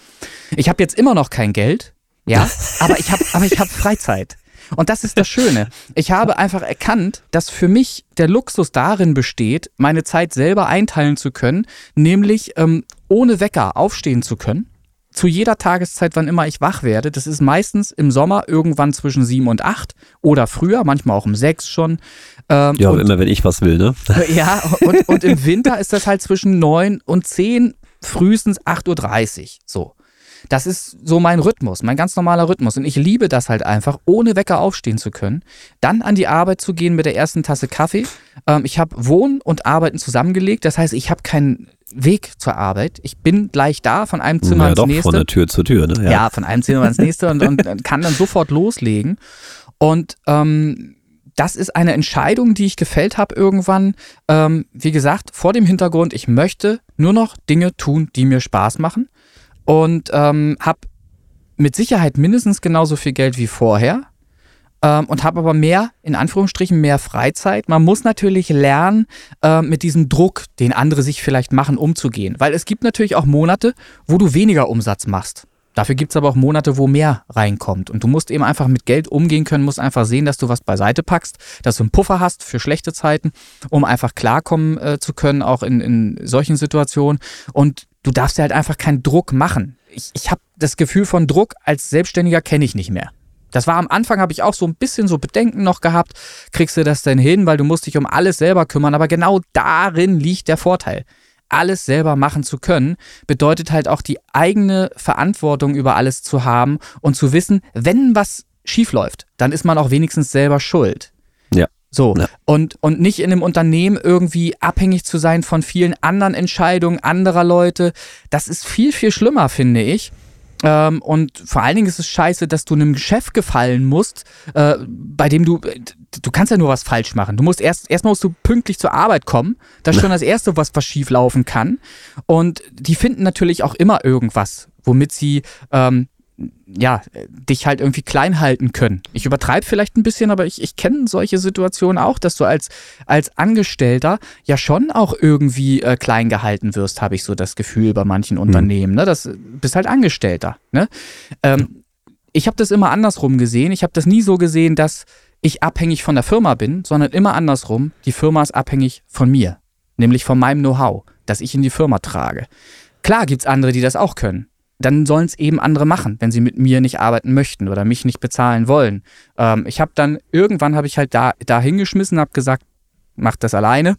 Ich habe jetzt immer noch kein Geld, ja, aber ich habe aber ich habe Freizeit. Und das ist das Schöne. Ich habe einfach erkannt, dass für mich der Luxus darin besteht, meine Zeit selber einteilen zu können, nämlich ähm, ohne Wecker aufstehen zu können. Zu jeder Tageszeit, wann immer ich wach werde. Das ist meistens im Sommer irgendwann zwischen sieben und acht oder früher, manchmal auch um sechs schon. Ähm, ja, und, immer wenn ich was will, ne? Ja, und, und im Winter ist das halt zwischen neun und zehn, frühestens 8.30 Uhr. So. Das ist so mein Rhythmus, mein ganz normaler Rhythmus. Und ich liebe das halt einfach, ohne Wecker aufstehen zu können, dann an die Arbeit zu gehen mit der ersten Tasse Kaffee. Ähm, ich habe Wohnen und Arbeiten zusammengelegt. Das heißt, ich habe keinen Weg zur Arbeit. Ich bin gleich da, von einem Zimmer ja, ins doch, nächste. Von der Tür zur Tür, ne? Ja, ja von einem Zimmer ins nächste und, und kann dann sofort loslegen. Und ähm, das ist eine Entscheidung, die ich gefällt habe irgendwann. Ähm, wie gesagt, vor dem Hintergrund, ich möchte nur noch Dinge tun, die mir Spaß machen und ähm, habe mit Sicherheit mindestens genauso viel Geld wie vorher ähm, und habe aber mehr, in Anführungsstrichen, mehr Freizeit. Man muss natürlich lernen, äh, mit diesem Druck, den andere sich vielleicht machen, umzugehen. Weil es gibt natürlich auch Monate, wo du weniger Umsatz machst. Dafür gibt es aber auch Monate, wo mehr reinkommt. Und du musst eben einfach mit Geld umgehen können, musst einfach sehen, dass du was beiseite packst, dass du einen Puffer hast für schlechte Zeiten, um einfach klarkommen äh, zu können, auch in, in solchen Situationen. Und du darfst dir halt einfach keinen Druck machen. Ich, ich habe das Gefühl von Druck als Selbstständiger kenne ich nicht mehr. Das war am Anfang, habe ich auch so ein bisschen so Bedenken noch gehabt. Kriegst du das denn hin, weil du musst dich um alles selber kümmern. Aber genau darin liegt der Vorteil. Alles selber machen zu können, bedeutet halt auch die eigene Verantwortung über alles zu haben und zu wissen, wenn was schief läuft, dann ist man auch wenigstens selber schuld. So. Ja. Und, und nicht in einem Unternehmen irgendwie abhängig zu sein von vielen anderen Entscheidungen anderer Leute. Das ist viel, viel schlimmer, finde ich. Ähm, und vor allen Dingen ist es scheiße, dass du einem Geschäft gefallen musst, äh, bei dem du, du kannst ja nur was falsch machen. Du musst erst, erstmal musst du pünktlich zur Arbeit kommen. Das ist schon das Erste, was, was schief laufen kann. Und die finden natürlich auch immer irgendwas, womit sie ähm, ja, dich halt irgendwie klein halten können. Ich übertreibe vielleicht ein bisschen, aber ich, ich kenne solche Situationen auch, dass du als, als Angestellter ja schon auch irgendwie äh, klein gehalten wirst, habe ich so das Gefühl bei manchen mhm. Unternehmen. Ne? Das bist halt Angestellter. Ne? Ähm, ich habe das immer andersrum gesehen. Ich habe das nie so gesehen, dass ich abhängig von der Firma bin, sondern immer andersrum. Die Firma ist abhängig von mir, nämlich von meinem Know-how, das ich in die Firma trage. Klar gibt es andere, die das auch können dann sollen es eben andere machen, wenn sie mit mir nicht arbeiten möchten oder mich nicht bezahlen wollen. Ähm, ich habe dann, irgendwann habe ich halt da, da hingeschmissen, habe gesagt, mach das alleine.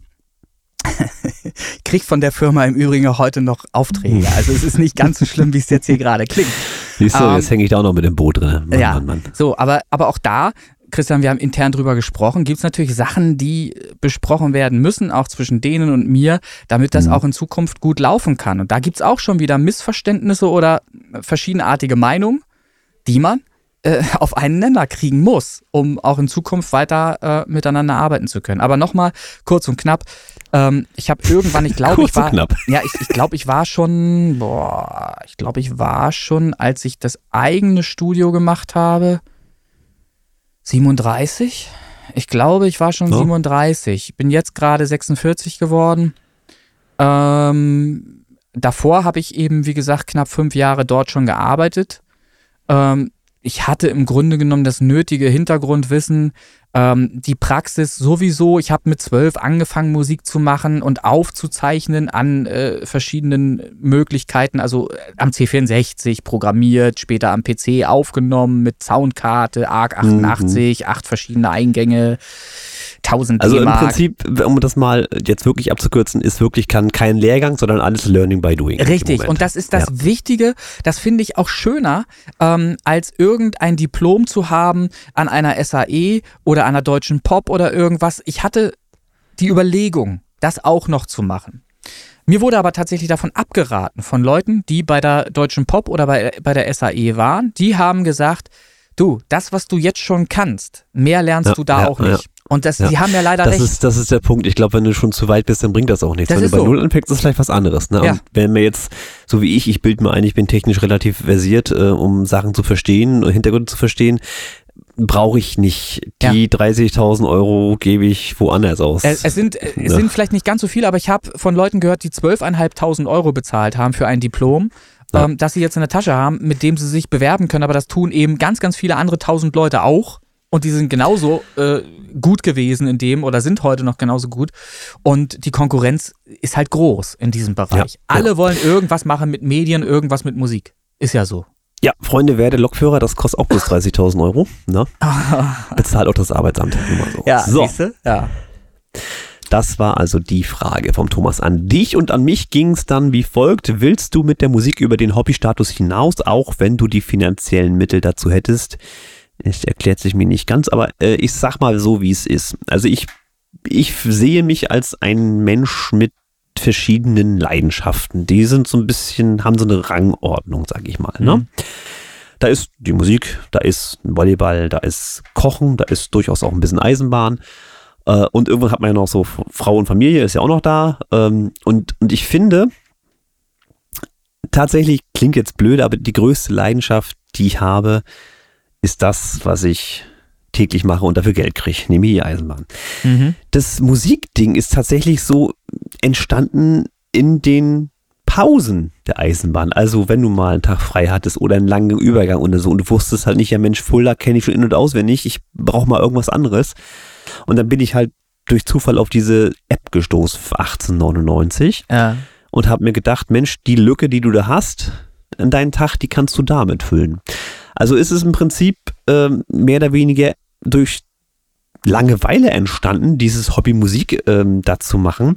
krieg von der Firma im Übrigen heute noch Aufträge. Also es ist nicht ganz so schlimm, wie es jetzt hier gerade klingt. Siehst du, ähm, jetzt hänge ich da auch noch mit dem Boot drin. Mann, ja, Mann, Mann. so, aber, aber auch da Christian, wir haben intern drüber gesprochen, gibt es natürlich Sachen, die besprochen werden müssen, auch zwischen denen und mir, damit das mhm. auch in Zukunft gut laufen kann. Und da gibt es auch schon wieder Missverständnisse oder verschiedenartige Meinungen, die man äh, auf einen Nenner kriegen muss, um auch in Zukunft weiter äh, miteinander arbeiten zu können. Aber nochmal kurz und knapp. Ähm, ich habe irgendwann, ich glaube, ich war, ja, ich, ich glaube, ich war schon, boah, ich glaube, ich war schon, als ich das eigene Studio gemacht habe, 37? Ich glaube, ich war schon so. 37. Bin jetzt gerade 46 geworden. Ähm, davor habe ich eben, wie gesagt, knapp fünf Jahre dort schon gearbeitet. Ähm, ich hatte im Grunde genommen das nötige Hintergrundwissen, ähm, die Praxis sowieso. Ich habe mit zwölf angefangen, Musik zu machen und aufzuzeichnen an äh, verschiedenen Möglichkeiten. Also äh, am C64 programmiert, später am PC aufgenommen mit Soundkarte, ARC 88, mhm. acht verschiedene Eingänge. 1000 Also im Prinzip, um das mal jetzt wirklich abzukürzen, ist wirklich kann kein Lehrgang, sondern alles Learning by Doing. Richtig, und das ist das ja. Wichtige, das finde ich auch schöner, ähm, als irgendein Diplom zu haben an einer SAE oder einer deutschen Pop oder irgendwas. Ich hatte die Überlegung, das auch noch zu machen. Mir wurde aber tatsächlich davon abgeraten, von Leuten, die bei der Deutschen Pop oder bei, bei der SAE waren. Die haben gesagt, du, das, was du jetzt schon kannst, mehr lernst ja, du da ja, auch nicht. Und das, ja. die haben ja leider das recht. Ist, das ist der Punkt. Ich glaube, wenn du schon zu weit bist, dann bringt das auch nichts. Das wenn du bei so. Null anfängst, ist es vielleicht was anderes. Ne? Ja. Und wenn mir jetzt, so wie ich, ich bilde mir ein, ich bin technisch relativ versiert, äh, um Sachen zu verstehen, Hintergründe zu verstehen, brauche ich nicht. Die ja. 30.000 Euro gebe ich woanders aus. Es, es sind, es ja. sind vielleicht nicht ganz so viele, aber ich habe von Leuten gehört, die 12.500 Euro bezahlt haben für ein Diplom. Ja. Ähm, dass sie jetzt in der Tasche haben, mit dem sie sich bewerben können, aber das tun eben ganz, ganz viele andere tausend Leute auch und die sind genauso äh, gut gewesen in dem oder sind heute noch genauso gut. Und die Konkurrenz ist halt groß in diesem Bereich. Ja, Alle ja. wollen irgendwas machen mit Medien, irgendwas mit Musik. Ist ja so. Ja, Freunde, werde Lokführer, das kostet auch bis 30.000 Euro. Ne? Bezahlt auch das Arbeitsamt. So. Ja, so. Siehste? ja. Das war also die Frage vom Thomas an dich und an mich ging es dann wie folgt. Willst du mit der Musik über den Hobbystatus hinaus, auch wenn du die finanziellen Mittel dazu hättest? Es erklärt sich mir nicht ganz, aber äh, ich sag mal so, wie es ist. Also ich, ich sehe mich als ein Mensch mit verschiedenen Leidenschaften. Die sind so ein bisschen, haben so eine Rangordnung, sag ich mal. Ne? Mhm. Da ist die Musik, da ist Volleyball, da ist Kochen, da ist durchaus auch ein bisschen Eisenbahn. Äh, und irgendwann hat man ja noch so Frau und Familie, ist ja auch noch da. Ähm, und, und ich finde, tatsächlich klingt jetzt blöd, aber die größte Leidenschaft, die ich habe, ist das, was ich täglich mache und dafür Geld kriege, nämlich die Eisenbahn. Mhm. Das Musikding ist tatsächlich so entstanden in den Pausen der Eisenbahn. Also wenn du mal einen Tag frei hattest oder einen langen Übergang oder so und du wusstest halt nicht, ja Mensch, Fulda kenne ich schon in- und auswendig, ich brauche mal irgendwas anderes. Und dann bin ich halt durch Zufall auf diese App gestoßen, 1899. Ja. Und habe mir gedacht, Mensch, die Lücke, die du da hast, in deinen Tag, die kannst du damit füllen. Also ist es im Prinzip ähm, mehr oder weniger durch Langeweile entstanden, dieses Hobby Musik ähm, dazu machen.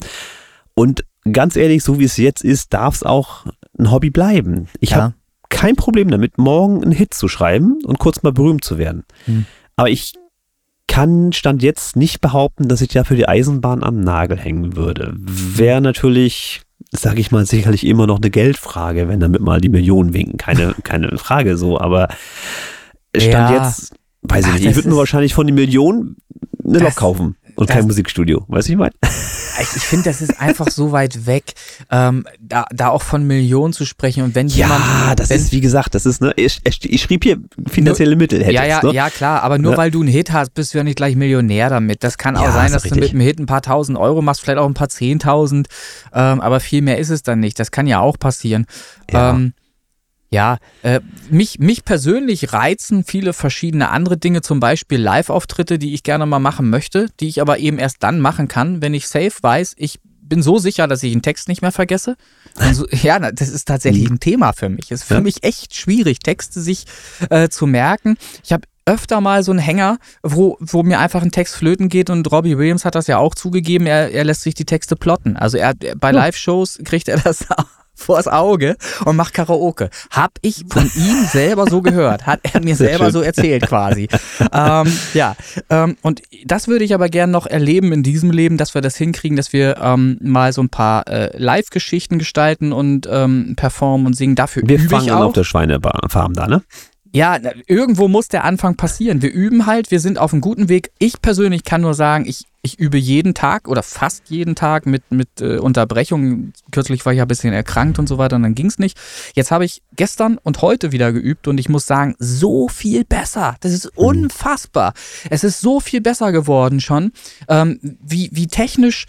Und ganz ehrlich, so wie es jetzt ist, darf es auch ein Hobby bleiben. Ich ja. habe kein Problem damit, morgen einen Hit zu schreiben und kurz mal berühmt zu werden. Hm. Aber ich kann Stand jetzt nicht behaupten, dass ich ja für die Eisenbahn am Nagel hängen würde. Wäre natürlich sage ich mal, sicherlich immer noch eine Geldfrage, wenn damit mal die Millionen winken. Keine, keine Frage so, aber Stand ja. jetzt, weiß ich nicht, ich würde nur wahrscheinlich von den Millionen eine Lok kaufen und kein Musikstudio. Weißt du, ich meine? Ich, ich finde, das ist einfach so weit weg, ähm, da, da auch von Millionen zu sprechen. Und wenn ja, jemand. Ja, das wenn, ist, wie gesagt, das ist, ne, ich, ich schrieb hier finanzielle Mittel. Hättest, ja, ja, ne? ja, klar, aber nur ja. weil du einen Hit hast, bist du ja nicht gleich Millionär damit. Das kann auch ja, sein, dass du mit einem Hit ein paar tausend Euro machst, vielleicht auch ein paar zehntausend, ähm, aber viel mehr ist es dann nicht. Das kann ja auch passieren. Ja. Ähm, ja, äh, mich, mich persönlich reizen viele verschiedene andere Dinge, zum Beispiel Live-Auftritte, die ich gerne mal machen möchte, die ich aber eben erst dann machen kann, wenn ich safe weiß, ich bin so sicher, dass ich einen Text nicht mehr vergesse. Also, ja, das ist tatsächlich mhm. ein Thema für mich. Es ist für ja. mich echt schwierig, Texte sich äh, zu merken. Ich habe öfter mal so einen Hänger, wo, wo mir einfach ein Text flöten geht und Robbie Williams hat das ja auch zugegeben, er, er lässt sich die Texte plotten. Also er bei Live-Shows kriegt er das auch vors Auge und macht Karaoke. Hab ich von ihm selber so gehört. Hat er mir Sehr selber schön. so erzählt quasi. ähm, ja, ähm, und das würde ich aber gerne noch erleben in diesem Leben, dass wir das hinkriegen, dass wir ähm, mal so ein paar äh, Live-Geschichten gestalten und ähm, performen und singen. Dafür wir fangen ich auch. an auf der Schweinefarm da, ne? Ja, irgendwo muss der Anfang passieren. Wir üben halt, wir sind auf einem guten Weg. Ich persönlich kann nur sagen, ich, ich übe jeden Tag oder fast jeden Tag mit, mit äh, Unterbrechungen. Kürzlich war ich ja ein bisschen erkrankt und so weiter und dann ging es nicht. Jetzt habe ich gestern und heute wieder geübt und ich muss sagen, so viel besser. Das ist mhm. unfassbar. Es ist so viel besser geworden schon, ähm, wie, wie technisch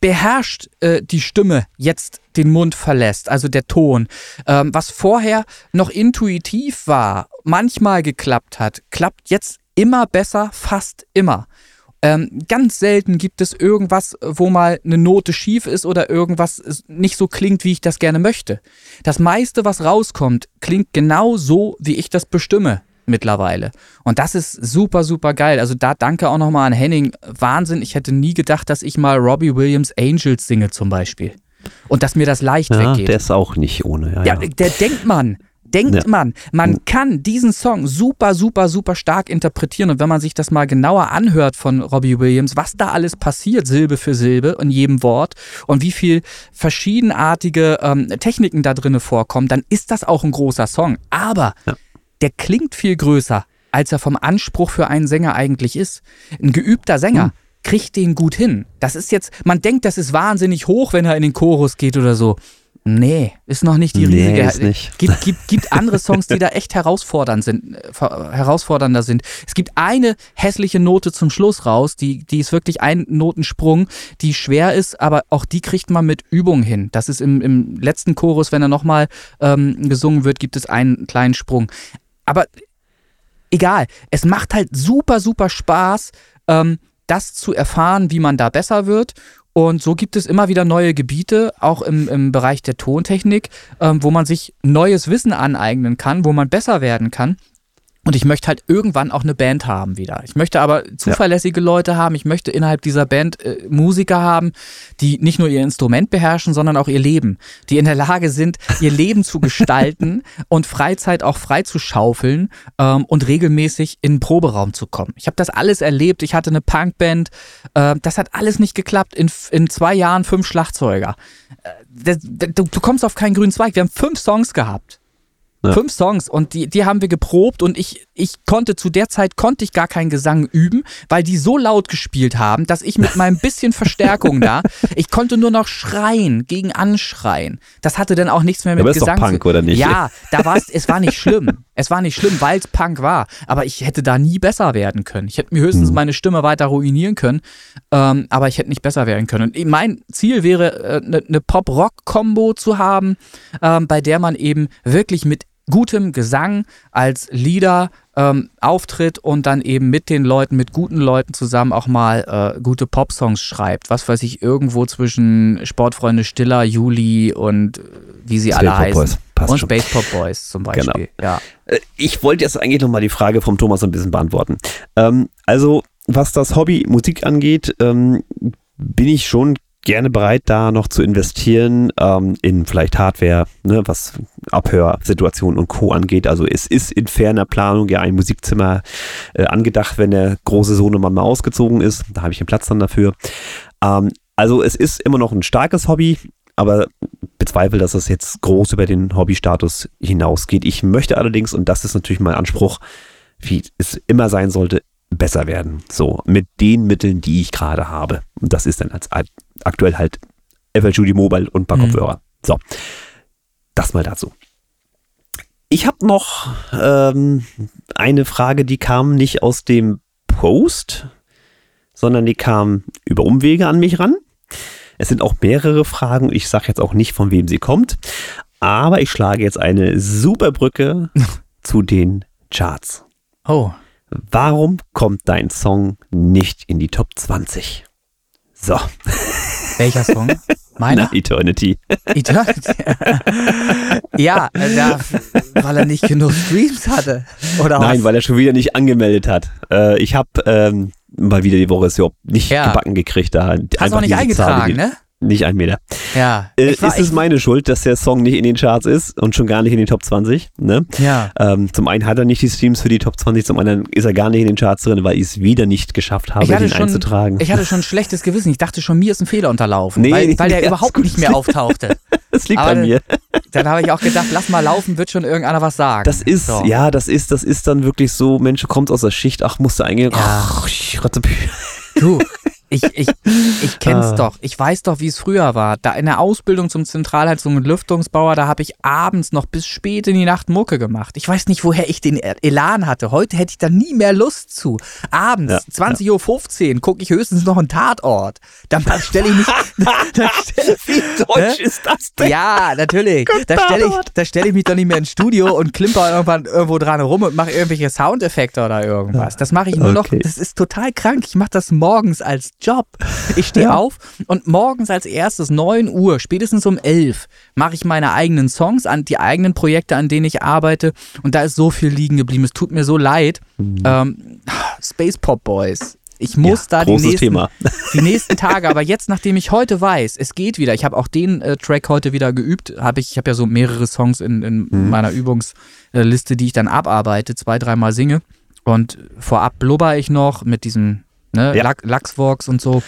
beherrscht äh, die Stimme jetzt den Mund verlässt, also der Ton. Ähm, was vorher noch intuitiv war manchmal geklappt hat, klappt jetzt immer besser, fast immer. Ähm, ganz selten gibt es irgendwas, wo mal eine Note schief ist oder irgendwas nicht so klingt, wie ich das gerne möchte. Das meiste, was rauskommt, klingt genau so, wie ich das bestimme mittlerweile. Und das ist super, super geil. Also da danke auch nochmal an Henning. Wahnsinn, ich hätte nie gedacht, dass ich mal Robbie Williams Angels singe zum Beispiel. Und dass mir das leicht ja, weggeht. Der ist auch nicht ohne. Ja, ja. der denkt man, denkt ja. man, man hm. kann diesen Song super, super, super stark interpretieren. Und wenn man sich das mal genauer anhört von Robbie Williams, was da alles passiert, Silbe für Silbe in jedem Wort und wie viel verschiedenartige ähm, Techniken da drin vorkommen, dann ist das auch ein großer Song. Aber ja. Der klingt viel größer, als er vom Anspruch für einen Sänger eigentlich ist. Ein geübter Sänger. Hm kriegt den gut hin. Das ist jetzt, man denkt, das ist wahnsinnig hoch, wenn er in den Chorus geht oder so. Nee, ist noch nicht die riesige. Nee, ist nicht. Gibt, gibt, gibt andere Songs, die da echt herausfordernd sind, äh, herausfordernder sind. Es gibt eine hässliche Note zum Schluss raus, die, die ist wirklich ein Notensprung, die schwer ist, aber auch die kriegt man mit Übung hin. Das ist im, im letzten Chorus, wenn er nochmal ähm, gesungen wird, gibt es einen kleinen Sprung. Aber egal, es macht halt super, super Spaß, ähm, das zu erfahren, wie man da besser wird. Und so gibt es immer wieder neue Gebiete, auch im, im Bereich der Tontechnik, ähm, wo man sich neues Wissen aneignen kann, wo man besser werden kann. Und ich möchte halt irgendwann auch eine Band haben wieder. Ich möchte aber zuverlässige ja. Leute haben. Ich möchte innerhalb dieser Band äh, Musiker haben, die nicht nur ihr Instrument beherrschen, sondern auch ihr Leben. Die in der Lage sind, ihr Leben zu gestalten und Freizeit auch frei zu schaufeln ähm, und regelmäßig in den Proberaum zu kommen. Ich habe das alles erlebt. Ich hatte eine Punkband. Äh, das hat alles nicht geklappt. In, in zwei Jahren fünf Schlagzeuger. Äh, das, du, du kommst auf keinen grünen Zweig. Wir haben fünf Songs gehabt. Ja. Fünf Songs und die, die haben wir geprobt und ich, ich konnte zu der Zeit konnte ich gar keinen Gesang üben, weil die so laut gespielt haben, dass ich mit meinem bisschen Verstärkung da, ich konnte nur noch schreien, gegen anschreien. Das hatte dann auch nichts mehr mit aber Gesang. Ist doch Punk, oder nicht? Ja, da war es, es war nicht schlimm. Es war nicht schlimm, weil es Punk war. Aber ich hätte da nie besser werden können. Ich hätte mir höchstens hm. meine Stimme weiter ruinieren können, ähm, aber ich hätte nicht besser werden können. Und mein Ziel wäre, eine äh, ne, Pop-Rock-Kombo zu haben, ähm, bei der man eben wirklich mit gutem Gesang als Leader ähm, auftritt und dann eben mit den Leuten, mit guten Leuten zusammen auch mal äh, gute Popsongs schreibt. Was weiß ich, irgendwo zwischen Sportfreunde Stiller, Juli und äh, wie sie Space alle heißen. Boys. Passt und schon. Space Pop Boys zum Beispiel. Genau. Ja. Äh, ich wollte jetzt eigentlich nochmal die Frage vom Thomas ein bisschen beantworten. Ähm, also, was das Hobby Musik angeht, ähm, bin ich schon gerne bereit, da noch zu investieren ähm, in vielleicht Hardware, ne, was Abhörsituationen und Co. angeht. Also es ist in ferner Planung ja ein Musikzimmer äh, angedacht, wenn der große Sohnemann mal ausgezogen ist. Da habe ich den Platz dann dafür. Ähm, also es ist immer noch ein starkes Hobby, aber bezweifle, dass es jetzt groß über den Hobbystatus hinausgeht. Ich möchte allerdings, und das ist natürlich mein Anspruch, wie es immer sein sollte, besser werden. So, mit den Mitteln, die ich gerade habe. Und das ist dann als aktuell halt FL Studio Mobile und ein paar mhm. Kopfhörer. So, das mal dazu. Ich habe noch ähm, eine Frage, die kam nicht aus dem Post, sondern die kam über Umwege an mich ran. Es sind auch mehrere Fragen. Ich sage jetzt auch nicht, von wem sie kommt. Aber ich schlage jetzt eine super Brücke zu den Charts. Oh. Warum kommt dein Song nicht in die Top 20? So. Welcher Song? Meiner? Na, Eternity. Eternity? ja, äh, da, weil er nicht genug Streams hatte. Oder Nein, was? weil er schon wieder nicht angemeldet hat. Äh, ich habe ähm, mal wieder die Woche so nicht ja. gebacken gekriegt. Da Hast du auch nicht eingetragen, Zahl, ne? Nicht ein Meter. Ja. Äh, ist es meine Schuld, dass der Song nicht in den Charts ist und schon gar nicht in den Top 20? Ne? Ja. Ähm, zum einen hat er nicht die Streams für die Top 20, zum anderen ist er gar nicht in den Charts drin, weil ich es wieder nicht geschafft habe, ihn schon, einzutragen. Ich hatte schon ein schlechtes Gewissen. Ich dachte schon, mir ist ein Fehler unterlaufen, nee, weil, weil der überhaupt nicht mehr auftauchte. das liegt Aber an mir. Dann habe ich auch gedacht, lass mal laufen, wird schon irgendeiner was sagen. Das ist, so. ja, das ist, das ist dann wirklich so, Mensch, kommt aus der Schicht, ach, musste eigentlich, ja. ach, du, Ich, ich, ich kenn's ah. doch. Ich weiß doch, wie es früher war. Da in der Ausbildung zum Zentralheizung und Lüftungsbauer, da habe ich abends noch bis spät in die Nacht Mucke gemacht. Ich weiß nicht, woher ich den Elan hatte. Heute hätte ich da nie mehr Lust zu. Abends, ja, 20.15 ja. Uhr, gucke ich höchstens noch einen Tatort. Dann stelle ich mich. stell, wie deutsch äh? ist das denn? Ja, natürlich. Da stelle ich, stell ich mich doch nicht mehr ins Studio und klimper irgendwann irgendwo dran rum und mache irgendwelche Soundeffekte oder irgendwas. Das mache ich nur okay. noch. Das ist total krank. Ich mache das morgens als Job. Ich stehe ja. auf und morgens als erstes 9 Uhr, spätestens um 11, mache ich meine eigenen Songs an die eigenen Projekte, an denen ich arbeite. Und da ist so viel liegen geblieben. Es tut mir so leid. Mhm. Ähm, Space Pop Boys. Ich muss ja, da die nächsten, die nächsten Tage, aber jetzt, nachdem ich heute weiß, es geht wieder, ich habe auch den äh, Track heute wieder geübt, habe ich, ich habe ja so mehrere Songs in, in mhm. meiner Übungsliste, die ich dann abarbeite, zwei, dreimal singe. Und vorab blubber ich noch mit diesem ne, ja. Lachsvox und so.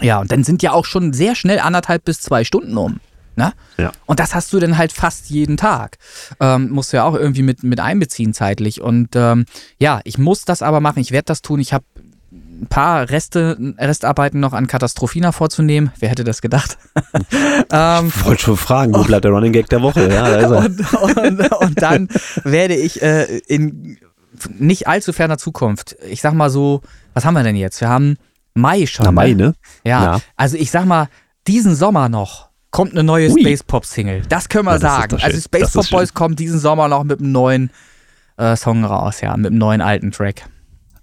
Ja, und dann sind ja auch schon sehr schnell anderthalb bis zwei Stunden um. Ne? Ja. Und das hast du dann halt fast jeden Tag. Ähm, musst du ja auch irgendwie mit, mit einbeziehen zeitlich. Und ähm, ja, ich muss das aber machen. Ich werde das tun. Ich habe ein paar Reste, Restarbeiten noch an Katastrophina vorzunehmen. Wer hätte das gedacht? ähm, ich wollte schon fragen, wo bleibt der Running Gag der Woche? Ja, und, und, und, dann werde ich äh, in nicht allzu ferner Zukunft, ich sag mal so, was haben wir denn jetzt? Wir haben Mai schon. Na, Mai, ne? ne? Ja, ja, also ich sag mal, diesen Sommer noch kommt eine neue Ui. Space Pop Single. Das können wir ja, sagen. Also Space Pop Boys kommen diesen Sommer noch mit einem neuen äh, Song raus, ja, mit einem neuen alten Track.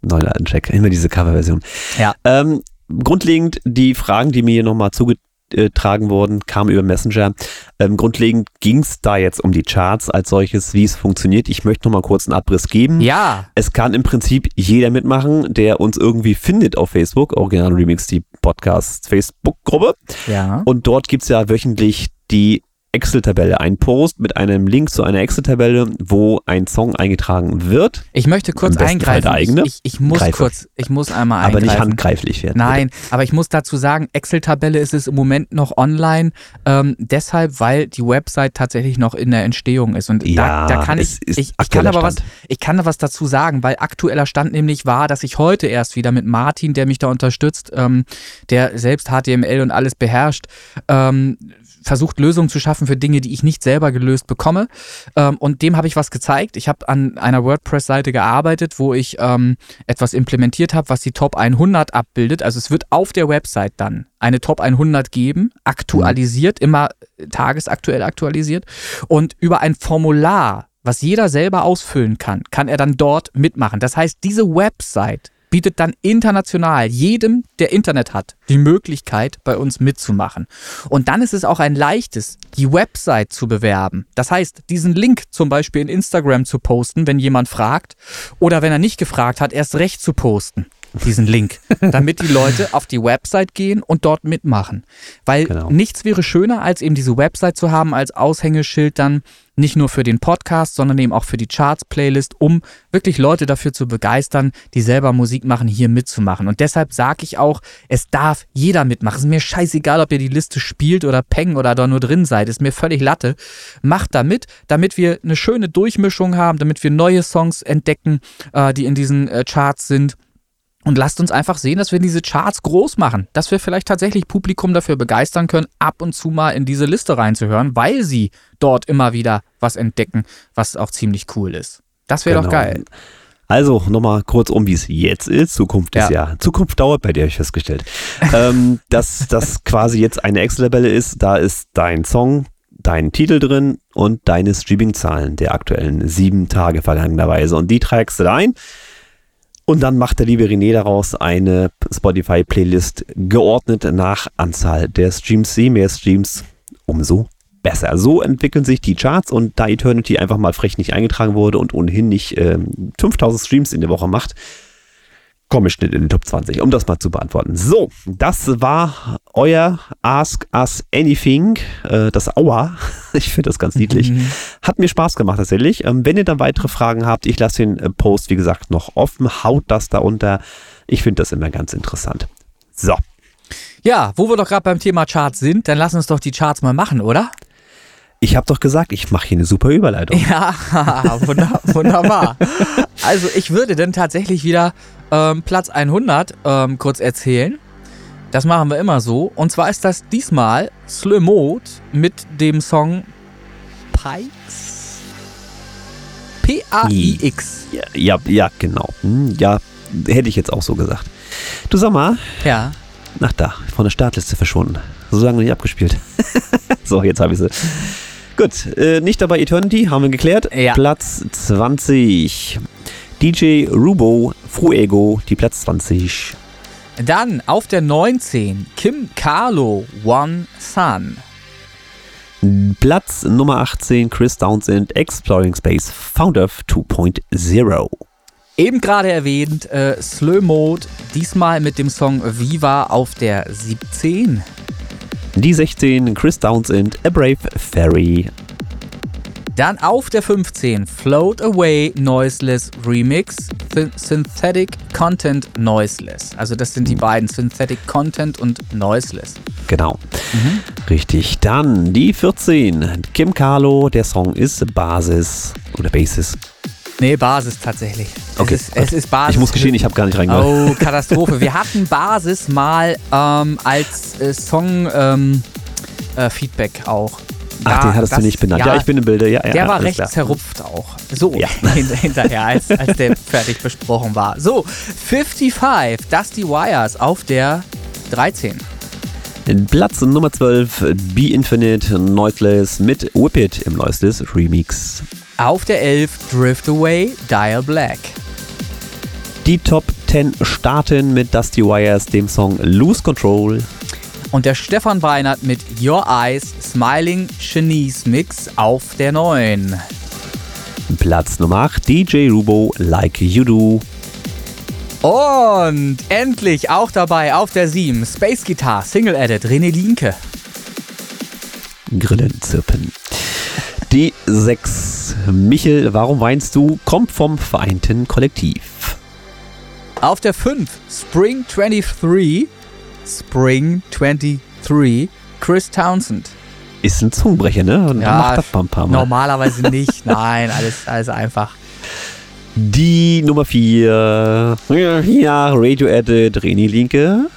Neuen alten Track, immer diese Coverversion. Ja. Ähm, grundlegend die Fragen, die mir hier nochmal zuge getragen worden, kam über Messenger. Ähm, grundlegend ging es da jetzt um die Charts als solches, wie es funktioniert. Ich möchte noch mal kurz einen Abriss geben. Ja. Es kann im Prinzip jeder mitmachen, der uns irgendwie findet auf Facebook. Original Remix, die Podcast Facebook-Gruppe. Ja. Und dort gibt es ja wöchentlich die Excel-Tabelle, ein Post mit einem Link zu einer Excel-Tabelle, wo ein Song eingetragen wird. Ich möchte kurz eingreifen. Eigene. Ich, ich, muss Greife. kurz, ich muss einmal eingreifen. Aber nicht handgreiflich werden. Nein, bitte. aber ich muss dazu sagen, Excel-Tabelle ist es im Moment noch online, ähm, deshalb, weil die Website tatsächlich noch in der Entstehung ist. Und ja, da, da kann ich, ich, ich kann aber was, ich kann da was dazu sagen, weil aktueller Stand nämlich war, dass ich heute erst wieder mit Martin, der mich da unterstützt, ähm, der selbst HTML und alles beherrscht, ähm, versucht, Lösungen zu schaffen für Dinge, die ich nicht selber gelöst bekomme. Ähm, und dem habe ich was gezeigt. Ich habe an einer WordPress-Seite gearbeitet, wo ich ähm, etwas implementiert habe, was die Top 100 abbildet. Also es wird auf der Website dann eine Top 100 geben, aktualisiert, immer tagesaktuell aktualisiert. Und über ein Formular, was jeder selber ausfüllen kann, kann er dann dort mitmachen. Das heißt, diese Website bietet dann international jedem, der Internet hat, die Möglichkeit, bei uns mitzumachen. Und dann ist es auch ein leichtes, die Website zu bewerben. Das heißt, diesen Link zum Beispiel in Instagram zu posten, wenn jemand fragt, oder wenn er nicht gefragt hat, erst recht zu posten diesen Link, damit die Leute auf die Website gehen und dort mitmachen. Weil genau. nichts wäre schöner, als eben diese Website zu haben, als Aushängeschild dann nicht nur für den Podcast, sondern eben auch für die Charts-Playlist, um wirklich Leute dafür zu begeistern, die selber Musik machen, hier mitzumachen. Und deshalb sage ich auch, es darf jeder mitmachen. Es ist mir scheißegal, ob ihr die Liste spielt oder peng oder da nur drin seid. Ist mir völlig Latte. Macht da mit, damit wir eine schöne Durchmischung haben, damit wir neue Songs entdecken, äh, die in diesen äh, Charts sind. Und lasst uns einfach sehen, dass wir diese Charts groß machen, dass wir vielleicht tatsächlich Publikum dafür begeistern können, ab und zu mal in diese Liste reinzuhören, weil sie dort immer wieder was entdecken, was auch ziemlich cool ist. Das wäre genau. doch geil. Also nochmal kurz um, wie es jetzt ist. Zukunft ist ja, ja Zukunft dauert bei dir, habe ich festgestellt. ähm, dass das quasi jetzt eine Excel-Tabelle ist, da ist dein Song, dein Titel drin und deine Streaming-Zahlen der aktuellen sieben Tage vergangenerweise. Und die trägst du da ein. Und dann macht der liebe René daraus eine Spotify-Playlist geordnet nach Anzahl der Streams. Je mehr Streams, umso besser. So entwickeln sich die Charts und da Eternity einfach mal frech nicht eingetragen wurde und ohnehin nicht äh, 5000 Streams in der Woche macht, komme ich nicht in den Top 20, um das mal zu beantworten. So, das war euer Ask Us Anything, äh, das Aua. Ich finde das ganz niedlich. Mhm. Hat mir Spaß gemacht tatsächlich. Ähm, wenn ihr dann weitere Fragen habt, ich lasse den äh, Post, wie gesagt, noch offen. Haut das da unter. Ich finde das immer ganz interessant. So. Ja, wo wir doch gerade beim Thema Charts sind, dann lass uns doch die Charts mal machen, oder? Ich habe doch gesagt, ich mache hier eine super Überleitung. Ja, wunderbar. also ich würde dann tatsächlich wieder ähm, Platz 100 ähm, kurz erzählen. Das machen wir immer so. Und zwar ist das diesmal Slow Mode mit dem Song Pikes. P-A-I-X. Ja, ja, ja, genau. Hm, ja, hätte ich jetzt auch so gesagt. Du sag mal. Ja. Nach da, von der Startliste verschwunden. So lange nicht abgespielt. so, jetzt habe ich sie. Gut, äh, nicht dabei Eternity, haben wir geklärt. Ja. Platz 20. DJ Rubo, Fuego, die Platz 20. Dann auf der 19 Kim Carlo, One Sun. Platz Nummer 18 Chris Townsend, Exploring Space, Founder 2.0. Eben gerade erwähnt, äh, Slow Mode, diesmal mit dem Song Viva auf der 17. Die 16 Chris Townsend, A Brave Fairy. Dann auf der 15 Float Away Noiseless Remix, Synthetic Content Noiseless. Also das sind die beiden, Synthetic Content und Noiseless. Genau. Mhm. Richtig. Dann die 14 Kim Carlo, der Song ist Basis oder Basis. Nee, Basis tatsächlich. Okay. Es ist, es ist Basis. Ich muss geschehen, ich habe gar nicht reingehört. Oh, Katastrophe. Wir hatten Basis mal ähm, als äh, Song-Feedback ähm, äh, auch. Ach, den hattest das, du nicht benannt. Ja, ja, ich bin im Bilde. Ja, der ja, war recht klar. zerrupft auch. So, ja. hinterher, als, als der fertig besprochen war. So, 55, Dusty Wires auf der 13. Platz Nummer 12, Be Infinite Noiseless mit Whip It im Noiseless Remix. Auf der 11 Drift Away, Dial Black. Die Top 10 starten mit Dusty Wires, dem Song Lose Control. Und der Stefan Weinert mit Your Eyes Smiling Chinese Mix auf der 9. Platz Nummer 8 DJ Rubo Like You Do. Und endlich auch dabei auf der 7 Space Guitar Single Edit René Linke. Grillen zirpen. Die 6. Michel, warum weinst du? Kommt vom vereinten Kollektiv. Auf der 5. Spring 23. Spring 23. Chris Townsend. Ist ein Zungenbrecher, ne? Und ja, macht das mal ein paar Mal. Normalerweise nicht. Nein, alles, alles einfach. Die Nummer 4. Ja, Radio Edit, René Linke.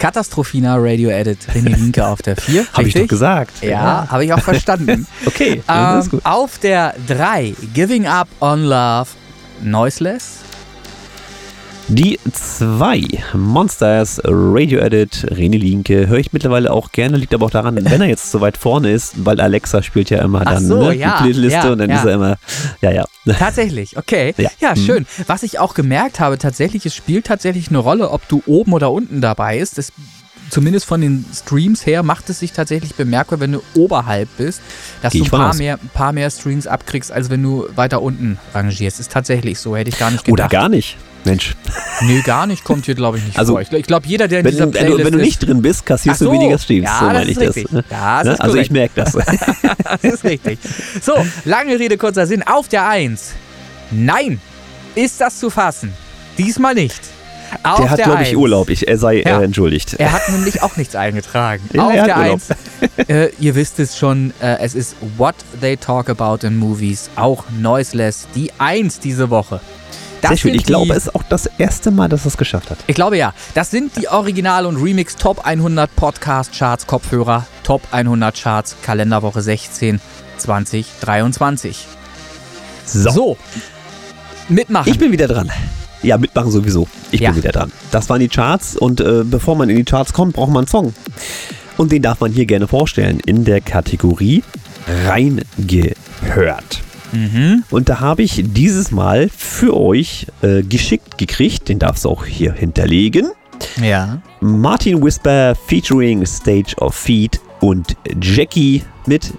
Katastrophina Radio Edit René Linke auf der 4. Habe ich doch gesagt. Ja, ja. habe ich auch verstanden. okay, ähm, Auf der 3 Giving Up on Love Noiseless. Die 2 Monsters Radio Edit René Linke höre ich mittlerweile auch gerne, liegt aber auch daran, wenn er jetzt so weit vorne ist, weil Alexa spielt ja immer dann so, ne, ja, die Playliste ja, und dann ja. ist er immer, ja, ja. Tatsächlich, okay. Ja, mhm. schön. Was ich auch gemerkt habe, tatsächlich, es spielt tatsächlich eine Rolle, ob du oben oder unten dabei bist. Das zumindest von den Streams her macht es sich tatsächlich bemerkbar, wenn du oberhalb bist, dass Geh du ein paar mehr, ein paar mehr Streams abkriegst, als wenn du weiter unten rangierst. Ist tatsächlich so, hätte ich gar nicht gedacht. Oder gar nicht. Mensch. Nee, gar nicht, kommt hier, glaube ich, nicht also, vor. Ich, ich glaube, jeder, der in wenn, dieser Playlist wenn du, wenn du nicht drin bist, kassierst so, du weniger Streams. Ja, so das ist richtig. Das. Ja, das ne? also ich merke das. das ist richtig. So, lange Rede, kurzer Sinn. Auf der Eins. Nein, ist das zu fassen? Diesmal nicht. Auf der hat, glaube ich, Urlaub. Ich, er sei ja. äh, entschuldigt. Er hat nämlich auch nichts eingetragen. Ja, Auf der Eins. Äh, ihr wisst es schon, äh, es ist What They Talk About in Movies, auch Noiseless, die Eins diese Woche. Das Sehr schön. Ich glaube, es ist auch das erste Mal, dass es geschafft hat. Ich glaube ja. Das sind die Original- und Remix Top 100 Podcast Charts Kopfhörer, Top 100 Charts Kalenderwoche 16 2023. So. so. Mitmachen. Ich bin wieder dran. Ja, mitmachen sowieso. Ich ja. bin wieder dran. Das waren die Charts und äh, bevor man in die Charts kommt, braucht man einen Song. Und den darf man hier gerne vorstellen in der Kategorie Reingehört. Mhm. Und da habe ich dieses Mal für euch äh, geschickt gekriegt, den darfst du auch hier hinterlegen. Ja. Martin Whisper featuring Stage of Feet und Jackie mit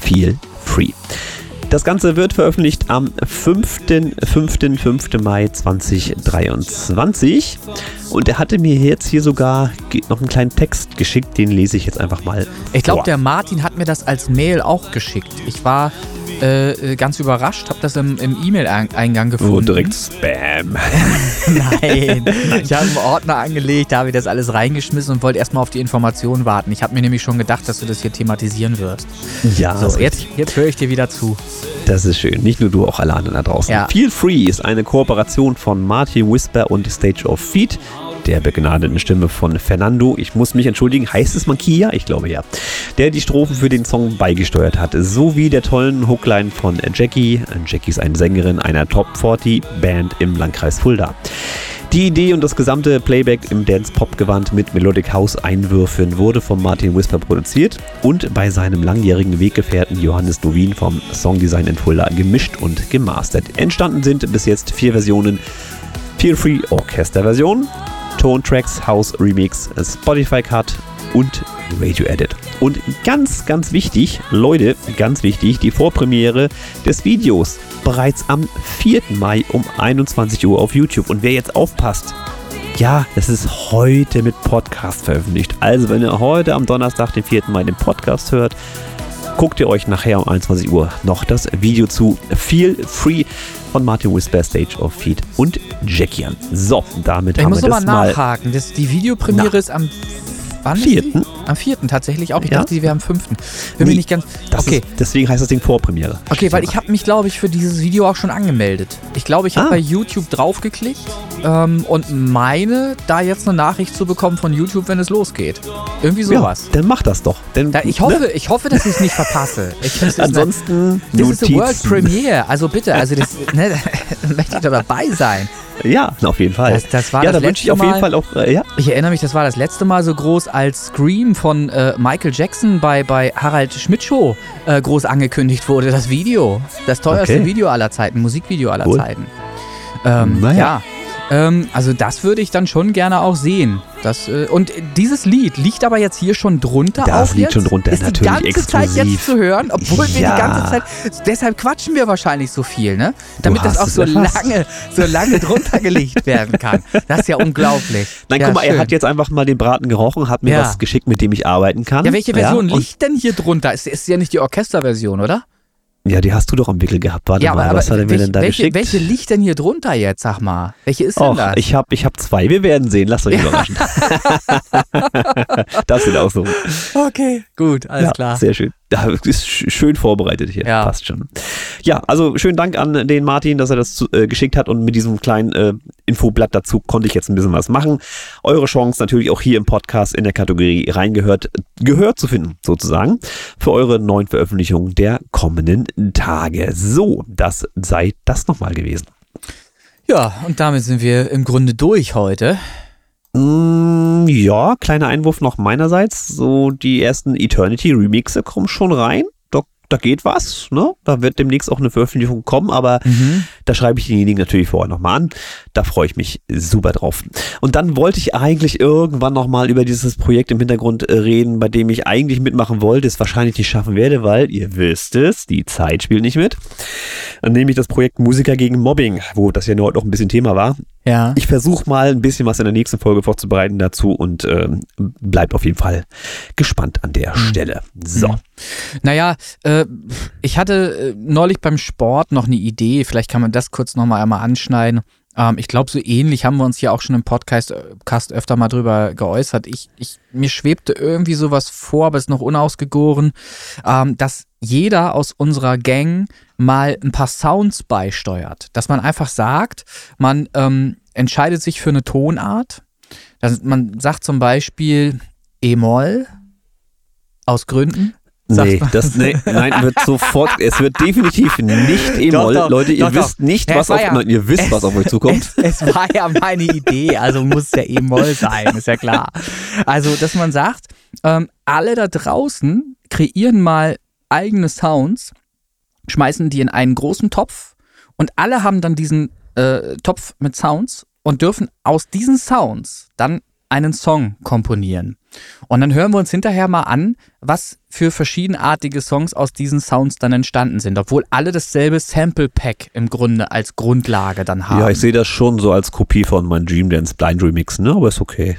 Feel Free. Das Ganze wird veröffentlicht am 5. 5. 5. Mai 2023. Und er hatte mir jetzt hier sogar noch einen kleinen Text geschickt, den lese ich jetzt einfach mal. Ich glaube, der Martin hat mir das als Mail auch geschickt. Ich war äh, äh, ganz überrascht, habe das im, im E-Mail-Eingang gefunden. Oh, direkt Spam. Nein, ich habe einen Ordner angelegt, da habe ich das alles reingeschmissen und wollte erstmal auf die Informationen warten. Ich habe mir nämlich schon gedacht, dass du das hier thematisieren wirst. Ja. So, jetzt, jetzt höre ich dir wieder zu. Das ist schön. Nicht nur du, auch alle anderen da draußen. Ja. Feel Free ist eine Kooperation von Martin Whisper und Stage of Feet der begnadeten Stimme von Fernando. Ich muss mich entschuldigen, heißt es Mankia? Ich glaube ja. Der die Strophen für den Song beigesteuert hat, sowie der tollen Hookline von Jackie. Jackie ist eine Sängerin einer Top 40 Band im Landkreis Fulda. Die Idee und das gesamte Playback im Dance-Pop-Gewand mit Melodic House-Einwürfen wurde von Martin Whisper produziert und bei seinem langjährigen Weggefährten Johannes Novin vom Songdesign in Fulda gemischt und gemastert. Entstanden sind bis jetzt vier Versionen. Feel Free Orchester-Version, Tone Tracks House Remix, Spotify Cut und Radio Edit. Und ganz, ganz wichtig, Leute, ganz wichtig, die Vorpremiere des Videos bereits am 4. Mai um 21 Uhr auf YouTube. Und wer jetzt aufpasst, ja, das ist heute mit Podcast veröffentlicht. Also, wenn ihr heute am Donnerstag, den 4. Mai, den Podcast hört, guckt ihr euch nachher um 21 Uhr noch das Video zu Feel Free von Martin Whisper, Stage of Feet und Jackie an. So, damit ich haben wir das mal... Ich muss nochmal nachhaken. Das, die Videopremiere Na. ist am Wann? Vierten? Am vierten tatsächlich auch. Ich ja? dachte, die wäre am fünften. Bin nee, mir nicht ganz. Okay. Ist, deswegen heißt das Ding Vorpremiere. Okay, weil ich habe mich, glaube ich, für dieses Video auch schon angemeldet. Ich glaube, ich habe ah. bei YouTube draufgeklickt ähm, und meine, da jetzt eine Nachricht zu bekommen von YouTube, wenn es losgeht. Irgendwie sowas. Ja, dann mach das doch. Denn, da, ich, hoffe, ne? ich hoffe, dass ich es nicht verpasse. Ich, Ansonsten. Das ist eine World Premiere. Also bitte, also das, ne, möchte ich da dabei sein. Ja, auf jeden Fall. Das, das war ja, das da wünsche ich auf jeden Fall auch, äh, ja. Ich erinnere mich, das war das letzte Mal so groß, als Scream von äh, Michael Jackson bei, bei Harald Schmidt Show äh, groß angekündigt wurde. Das Video. Das teuerste okay. Video aller Zeiten, Musikvideo aller cool. Zeiten. Ähm, naja. Ja. Ähm, also das würde ich dann schon gerne auch sehen. Das, äh, und dieses Lied liegt aber jetzt hier schon drunter das liegt jetzt? schon drunter, ist natürlich die ganze exklusiv. Zeit jetzt zu hören, obwohl ja. wir die ganze Zeit, deshalb quatschen wir wahrscheinlich so viel, ne? Damit das auch so lange, so lange drunter gelegt werden kann. Das ist ja unglaublich. Nein, ja, guck mal, schön. er hat jetzt einfach mal den Braten gerochen, hat mir ja. was geschickt, mit dem ich arbeiten kann. Ja, welche Version liegt denn hier drunter? Ist, ist ja nicht die Orchesterversion, oder? Ja, die hast du doch am Wickel gehabt. Warte ja, mal, aber, was hat er mir denn da welche, geschickt? Welche liegt denn hier drunter jetzt, sag mal? Welche ist denn Och, das? Ich habe ich hab zwei, wir werden sehen. Lasst euch überraschen. das sind auch so. Okay, gut, alles ja, klar. Sehr schön. Ja, ist schön vorbereitet hier. Ja. Passt schon. Ja, also schönen Dank an den Martin, dass er das zu, äh, geschickt hat und mit diesem kleinen äh, Infoblatt dazu konnte ich jetzt ein bisschen was machen. Eure Chance natürlich auch hier im Podcast in der Kategorie reingehört, gehört zu finden, sozusagen, für eure neuen Veröffentlichungen der kommenden Tage. So, das sei das nochmal gewesen. Ja, und damit sind wir im Grunde durch heute. Mm, ja, kleiner Einwurf noch meinerseits. So, die ersten Eternity Remixe kommen schon rein da geht was, ne? Da wird demnächst auch eine Veröffentlichung kommen, aber mhm. Da schreibe ich denjenigen natürlich vorher nochmal an. Da freue ich mich super drauf. Und dann wollte ich eigentlich irgendwann nochmal über dieses Projekt im Hintergrund äh, reden, bei dem ich eigentlich mitmachen wollte, es wahrscheinlich nicht schaffen werde, weil ihr wisst es, die Zeit spielt nicht mit. Dann nehme ich das Projekt Musiker gegen Mobbing, wo das ja nur heute noch ein bisschen Thema war. Ja. Ich versuche mal ein bisschen was in der nächsten Folge vorzubereiten dazu und äh, bleibt auf jeden Fall gespannt an der mhm. Stelle. So. Mhm. Naja, äh, ich hatte äh, neulich beim Sport noch eine Idee, vielleicht kann man das kurz nochmal einmal anschneiden. Ähm, ich glaube, so ähnlich haben wir uns ja auch schon im Podcast äh, öfter mal drüber geäußert. Ich, ich, mir schwebte irgendwie sowas vor, aber ist noch unausgegoren, ähm, dass jeder aus unserer Gang mal ein paar Sounds beisteuert. Dass man einfach sagt, man ähm, entscheidet sich für eine Tonart. Dass man sagt zum Beispiel E-Moll aus Gründen. Nee, das, nee, nein, wird sofort, es wird definitiv nicht E-Moll. Leute, ihr doch, wisst nicht, was auf, ja, nein, ihr wisst, es, was auf euch zukommt. Es, es, war ja meine Idee, also muss es ja E-Moll sein, ist ja klar. Also, dass man sagt, ähm, alle da draußen kreieren mal eigene Sounds, schmeißen die in einen großen Topf und alle haben dann diesen äh, Topf mit Sounds und dürfen aus diesen Sounds dann einen Song komponieren. Und dann hören wir uns hinterher mal an, was für verschiedenartige Songs aus diesen Sounds dann entstanden sind, obwohl alle dasselbe Sample Pack im Grunde als Grundlage dann haben. Ja, ich sehe das schon so als Kopie von meinem Dream Dance Blind Remix, ne? Aber ist okay.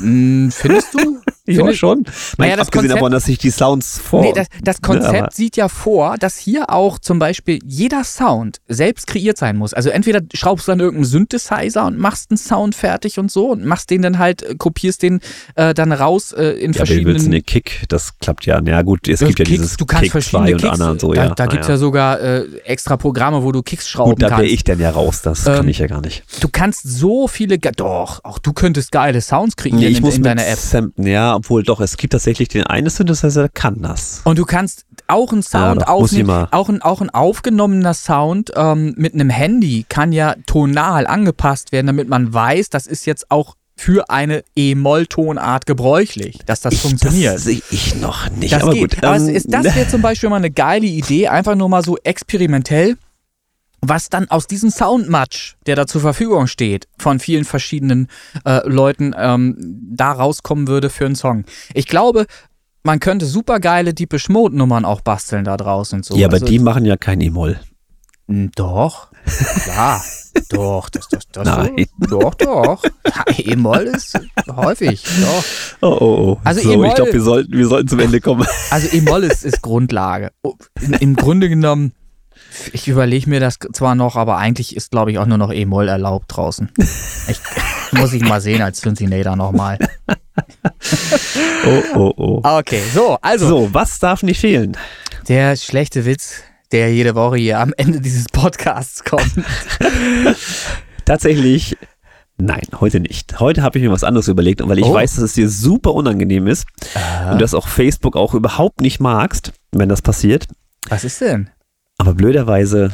Mm, findest du? Ja, schon. Naja, das abgesehen Konzept, davon, dass sich die Sounds vor. Nee, das, das ne, Konzept ne, sieht ja vor, dass hier auch zum Beispiel jeder Sound selbst kreiert sein muss. Also entweder schraubst du dann irgendeinen Synthesizer und machst einen Sound fertig und so und machst den dann halt, äh, kopierst den äh, dann raus äh, in ja, verschiedenen. Ja, willst eine Kick, das klappt ja. Ja gut, es gibt ja Kicks, dieses du kannst Kick verschiedene und Kicks, und so, da, ja. Da gibt es ja. ja. sogar äh, extra Programme, wo du Kicks schrauben gut, da kannst. da wäre ich denn ja raus, das ähm, kann ich ja gar nicht. Du kannst so viele, doch, auch du könntest geile Sounds kreieren nee, ich in, muss in deiner App. Sam, ja, obwohl doch, es gibt tatsächlich den einen Synthesizer, der kann das. Und du kannst auch einen Sound ja, aufnehmen, auch ein, auch ein aufgenommener Sound ähm, mit einem Handy kann ja tonal angepasst werden, damit man weiß, das ist jetzt auch für eine E-Moll-Tonart gebräuchlich, dass das ich, funktioniert. Das sehe ich noch nicht. Das aber geht. gut. Aber ähm, ist das wäre zum Beispiel mal eine geile Idee, einfach nur mal so experimentell, was dann aus diesem Soundmatch, der da zur Verfügung steht, von vielen verschiedenen äh, Leuten ähm, da rauskommen würde für einen Song. Ich glaube, man könnte super geile Deepish Mode Nummern auch basteln da draußen und so. Ja, aber also, die machen ja kein E-Moll. Doch. Ja, doch, das, das, das Nein. So, doch, doch. Ja, E-Moll ist häufig, doch. Oh, oh, oh. Also so, ich glaube, wir sollten, wir sollten zum Ende kommen. Also E-Moll ist, ist Grundlage. Im Grunde genommen ich überlege mir das zwar noch, aber eigentlich ist, glaube ich, auch nur noch E-Moll erlaubt draußen. Ich, muss ich mal sehen als Cincinnati nochmal. oh, oh, oh. Okay, so, also. So, was darf nicht fehlen? Der schlechte Witz, der jede Woche hier am Ende dieses Podcasts kommt. Tatsächlich Nein, heute nicht. Heute habe ich mir was anderes überlegt und weil ich oh. weiß, dass es dir super unangenehm ist Aha. und dass auch Facebook auch überhaupt nicht magst, wenn das passiert. Was ist denn? Aber blöderweise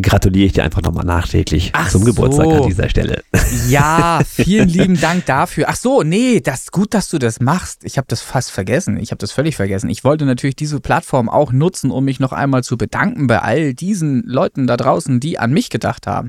gratuliere ich dir einfach nochmal nachträglich Ach zum Geburtstag so. an dieser Stelle. Ja, vielen lieben Dank dafür. Ach so, nee, das ist gut, dass du das machst. Ich habe das fast vergessen. Ich habe das völlig vergessen. Ich wollte natürlich diese Plattform auch nutzen, um mich noch einmal zu bedanken bei all diesen Leuten da draußen, die an mich gedacht haben.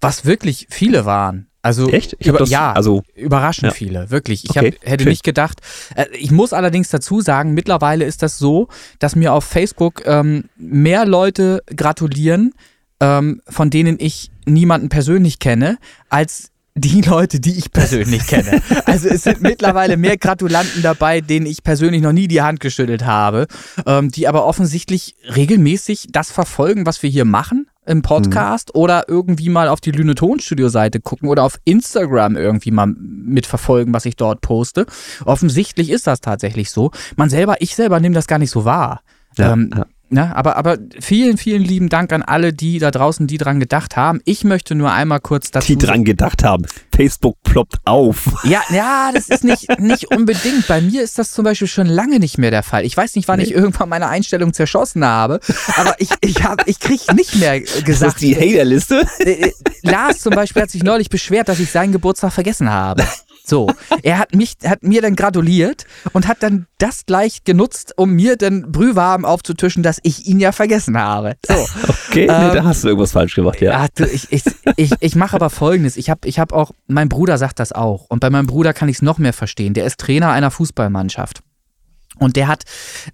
Was wirklich viele waren. Also Echt? Über, das, ja, also überraschend ja. viele, wirklich. Ich okay, hab, hätte schön. nicht gedacht. Äh, ich muss allerdings dazu sagen, mittlerweile ist das so, dass mir auf Facebook ähm, mehr Leute gratulieren, ähm, von denen ich niemanden persönlich kenne, als die Leute, die ich persönlich kenne. Also es sind mittlerweile mehr Gratulanten dabei, denen ich persönlich noch nie die Hand geschüttelt habe, ähm, die aber offensichtlich regelmäßig das verfolgen, was wir hier machen im Podcast mhm. oder irgendwie mal auf die Lüne Tonstudio Seite gucken oder auf Instagram irgendwie mal mitverfolgen, was ich dort poste. Offensichtlich ist das tatsächlich so. Man selber, ich selber nehme das gar nicht so wahr. Ja, ähm, ja. Ne, aber, aber vielen, vielen lieben Dank an alle, die da draußen, die dran gedacht haben. Ich möchte nur einmal kurz dazu. Die dran gedacht haben. Facebook ploppt auf. Ja, ja, das ist nicht, nicht unbedingt. Bei mir ist das zum Beispiel schon lange nicht mehr der Fall. Ich weiß nicht, wann nee. ich irgendwann meine Einstellung zerschossen habe, aber ich, ich, hab, ich krieg nicht mehr gesagt. Ist das die Haterliste? Äh, äh, Lars zum Beispiel hat sich neulich beschwert, dass ich seinen Geburtstag vergessen habe. So, er hat mich, hat mir dann gratuliert und hat dann das gleich genutzt, um mir dann Brühwarm aufzutischen, dass ich ihn ja vergessen habe. So. Okay, ähm, nee, da hast du irgendwas falsch gemacht, ja. ja du, ich ich, ich, ich mache aber folgendes. Ich habe ich hab auch, mein Bruder sagt das auch. Und bei meinem Bruder kann ich es noch mehr verstehen. Der ist Trainer einer Fußballmannschaft. Und der hat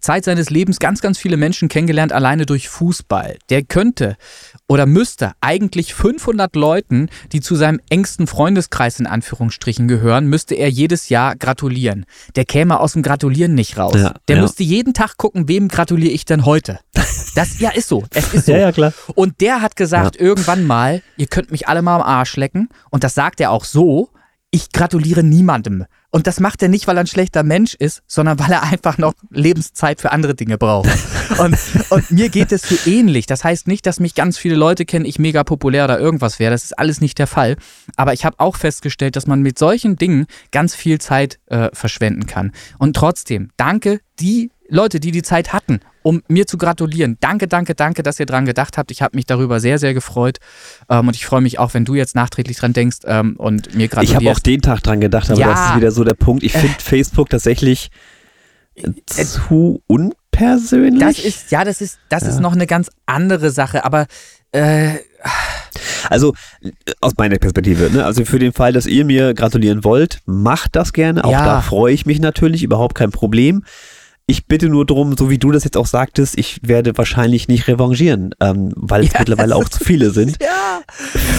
Zeit seines Lebens ganz, ganz viele Menschen kennengelernt, alleine durch Fußball. Der könnte oder müsste eigentlich 500 Leuten, die zu seinem engsten Freundeskreis in Anführungsstrichen gehören, müsste er jedes Jahr gratulieren. Der käme aus dem Gratulieren nicht raus. Ja, der ja. müsste jeden Tag gucken, wem gratuliere ich denn heute. Das ja ist so. Es ist so. Ja, ja, klar. Und der hat gesagt ja. irgendwann mal, ihr könnt mich alle mal am Arsch lecken. Und das sagt er auch so. Ich gratuliere niemandem. Und das macht er nicht, weil er ein schlechter Mensch ist, sondern weil er einfach noch Lebenszeit für andere Dinge braucht. Und, und mir geht es so ähnlich. Das heißt nicht, dass mich ganz viele Leute kennen, ich mega populär oder irgendwas wäre. Das ist alles nicht der Fall. Aber ich habe auch festgestellt, dass man mit solchen Dingen ganz viel Zeit äh, verschwenden kann. Und trotzdem, danke die Leute, die die Zeit hatten, um mir zu gratulieren. Danke, danke, danke, dass ihr dran gedacht habt. Ich habe mich darüber sehr, sehr gefreut. Ähm, und ich freue mich auch, wenn du jetzt nachträglich dran denkst ähm, und mir gratulierst. Ich habe auch den Tag dran gedacht, aber ja. das ist wieder so der Punkt. Ich finde äh, Facebook tatsächlich äh, zu unpersönlich. Das ist, ja, das ist, das ja. ist noch eine ganz andere Sache, aber äh, also aus meiner Perspektive, ne? also für den Fall, dass ihr mir gratulieren wollt, macht das gerne. Auch ja. da freue ich mich natürlich, überhaupt kein Problem. Ich bitte nur darum, so wie du das jetzt auch sagtest, ich werde wahrscheinlich nicht revanchieren, ähm, weil es ja, mittlerweile auch zu viele sind. Ja.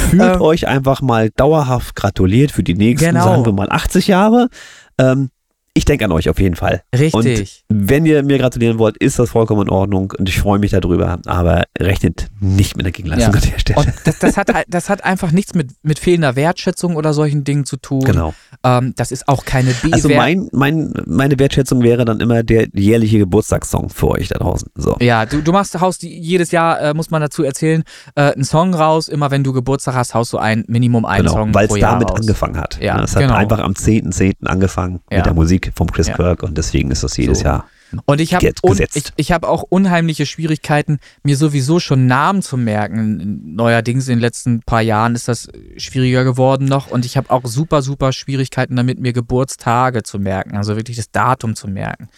Fühlt ähm, euch einfach mal dauerhaft gratuliert für die nächsten, genau. sagen wir mal, 80 Jahre. Ähm, ich denke an euch auf jeden Fall. Richtig. Und wenn ihr mir gratulieren wollt, ist das vollkommen in Ordnung und ich freue mich darüber, aber rechnet nicht mit der Gegenleistung Ja. an der Stelle. Und das, das, hat, das hat einfach nichts mit, mit fehlender Wertschätzung oder solchen Dingen zu tun. genau. Ähm, das ist auch keine B-Wert. Also mein, mein, meine Wertschätzung wäre dann immer der jährliche Geburtstagssong für euch da draußen. So. Ja, du, du machst, haust jedes Jahr, äh, muss man dazu erzählen, äh, einen Song raus. Immer wenn du Geburtstag hast, haust du ein Minimum einen Genau, Song weil es damit raus. angefangen hat. Ja, es hat genau. einfach am 10.10. angefangen Ja. mit der Musik vom Chris Ja. Kirk und deswegen ist das jedes So. Jahr. Und ich habe ich, ich hab auch unheimliche Schwierigkeiten, mir sowieso schon Namen zu merken. Neuerdings in den letzten paar Jahren ist das schwieriger geworden noch. Und ich habe auch super, super Schwierigkeiten damit, mir Geburtstage zu merken. Also wirklich das Datum zu merken.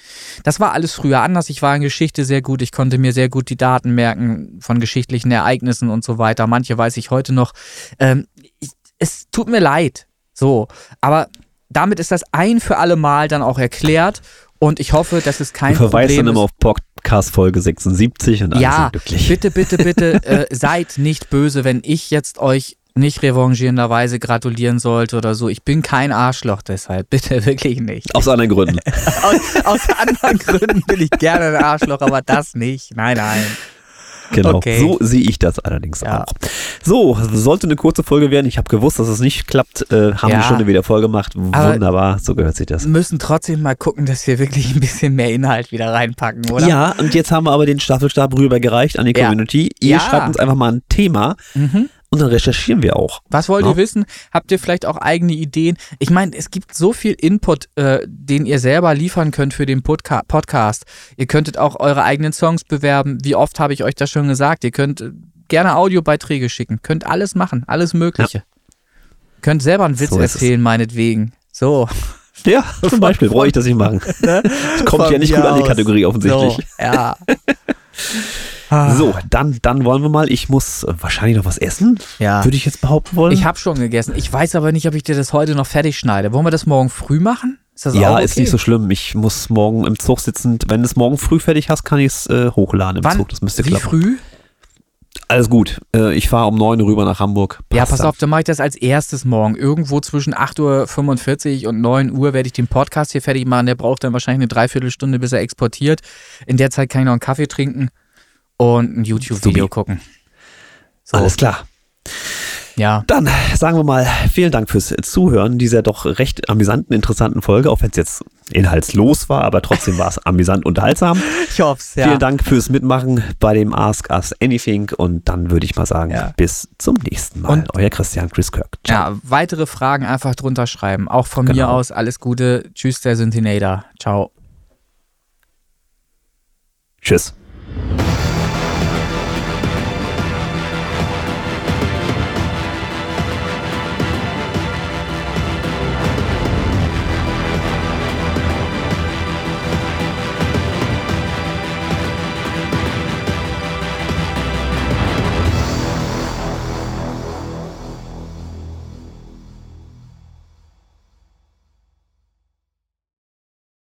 Das war alles früher anders. Ich war in Geschichte sehr gut. Ich konnte mir sehr gut die Daten merken von geschichtlichen Ereignissen und so weiter. Manche weiß ich heute noch. Ähm, ich, es tut mir leid. So. Aber damit ist das ein für alle Mal dann auch erklärt. Und ich hoffe, dass es kein Du verweist Problem dann immer ist. auf Podcast Folge 76 und alle Ja, sind glücklich. bitte, bitte, bitte äh, seid nicht böse, wenn ich jetzt euch nicht revanchierenderweise gratulieren sollte oder so. Ich bin kein Arschloch deshalb. Bitte wirklich nicht. Aus anderen Gründen. Aus, aus anderen Gründen bin ich gerne ein Arschloch, aber das nicht. Nein, nein. Genau. Okay. So sehe ich das allerdings Ja. auch. So, sollte eine kurze Folge werden. Ich habe gewusst, dass es nicht klappt. Äh, haben Ja. die Stunde wieder voll gemacht. Aber- Wunderbar, so gehört sich das. Müssen trotzdem mal gucken, dass wir wirklich ein bisschen mehr Inhalt wieder reinpacken, oder? Ja, und jetzt haben wir aber den Staffelstab rübergereicht an die Ja. Community. Ihr Ja. schreibt uns einfach mal ein Thema Mhm. Und dann recherchieren wir auch. Was wollt Ja. ihr wissen? Habt ihr vielleicht auch eigene Ideen? Ich meine, es gibt so viel Input, äh, den ihr selber liefern könnt für den Podca Podcast. Ihr könntet auch eure eigenen Songs bewerben. Wie oft habe ich euch das schon gesagt? Ihr könnt äh, gerne Audiobeiträge schicken. Könnt alles machen, alles Mögliche. Könnt selber einen Witz So erzählen, meinetwegen. So. Ja, zum Beispiel brauche ich das nicht machen. Ne? Kommt Von ja nicht gut an die. Kategorie offensichtlich. So, ja. Ah, So, dann, dann wollen wir mal. Ich muss äh, wahrscheinlich noch was essen, ja. würde ich jetzt behaupten wollen. Ich habe schon gegessen. Ich weiß aber nicht, ob ich dir das heute noch fertig schneide. Wollen wir das morgen früh machen? Ist das ja, okay? ist nicht so schlimm. Ich muss morgen im Zug sitzen. Wenn du es morgen früh fertig hast, kann ich es äh, hochladen im Wann? Zug. Das müsste Wie klappen. früh? Alles gut. Äh, ich fahre um 9 Uhr rüber nach Hamburg. Ja, Passt pass dann. auf, dann mache ich das als erstes morgen. Irgendwo zwischen 8.45 Uhr und 9 Uhr werde ich den Podcast hier fertig machen. Der braucht dann wahrscheinlich eine Dreiviertelstunde, bis er exportiert. In der Zeit kann ich noch einen Kaffee trinken und ein YouTube-Video gucken. So, Alles klar. ja. Dann sagen wir mal vielen Dank fürs Zuhören dieser doch recht amüsanten, interessanten Folge, auch wenn es jetzt inhaltslos war, aber trotzdem war es amüsant unterhaltsam. Ich hoffe es, ja. Vielen Dank fürs Mitmachen bei dem Ask Us Anything und dann würde ich mal sagen, Ja. bis zum nächsten Mal. Und- Euer Christian Chris Kirk. Ciao. Ja, weitere Fragen einfach drunter schreiben. Auch von mir Genau. aus alles Gute. Tschüss, der Synthinator. Ciao. Tschüss.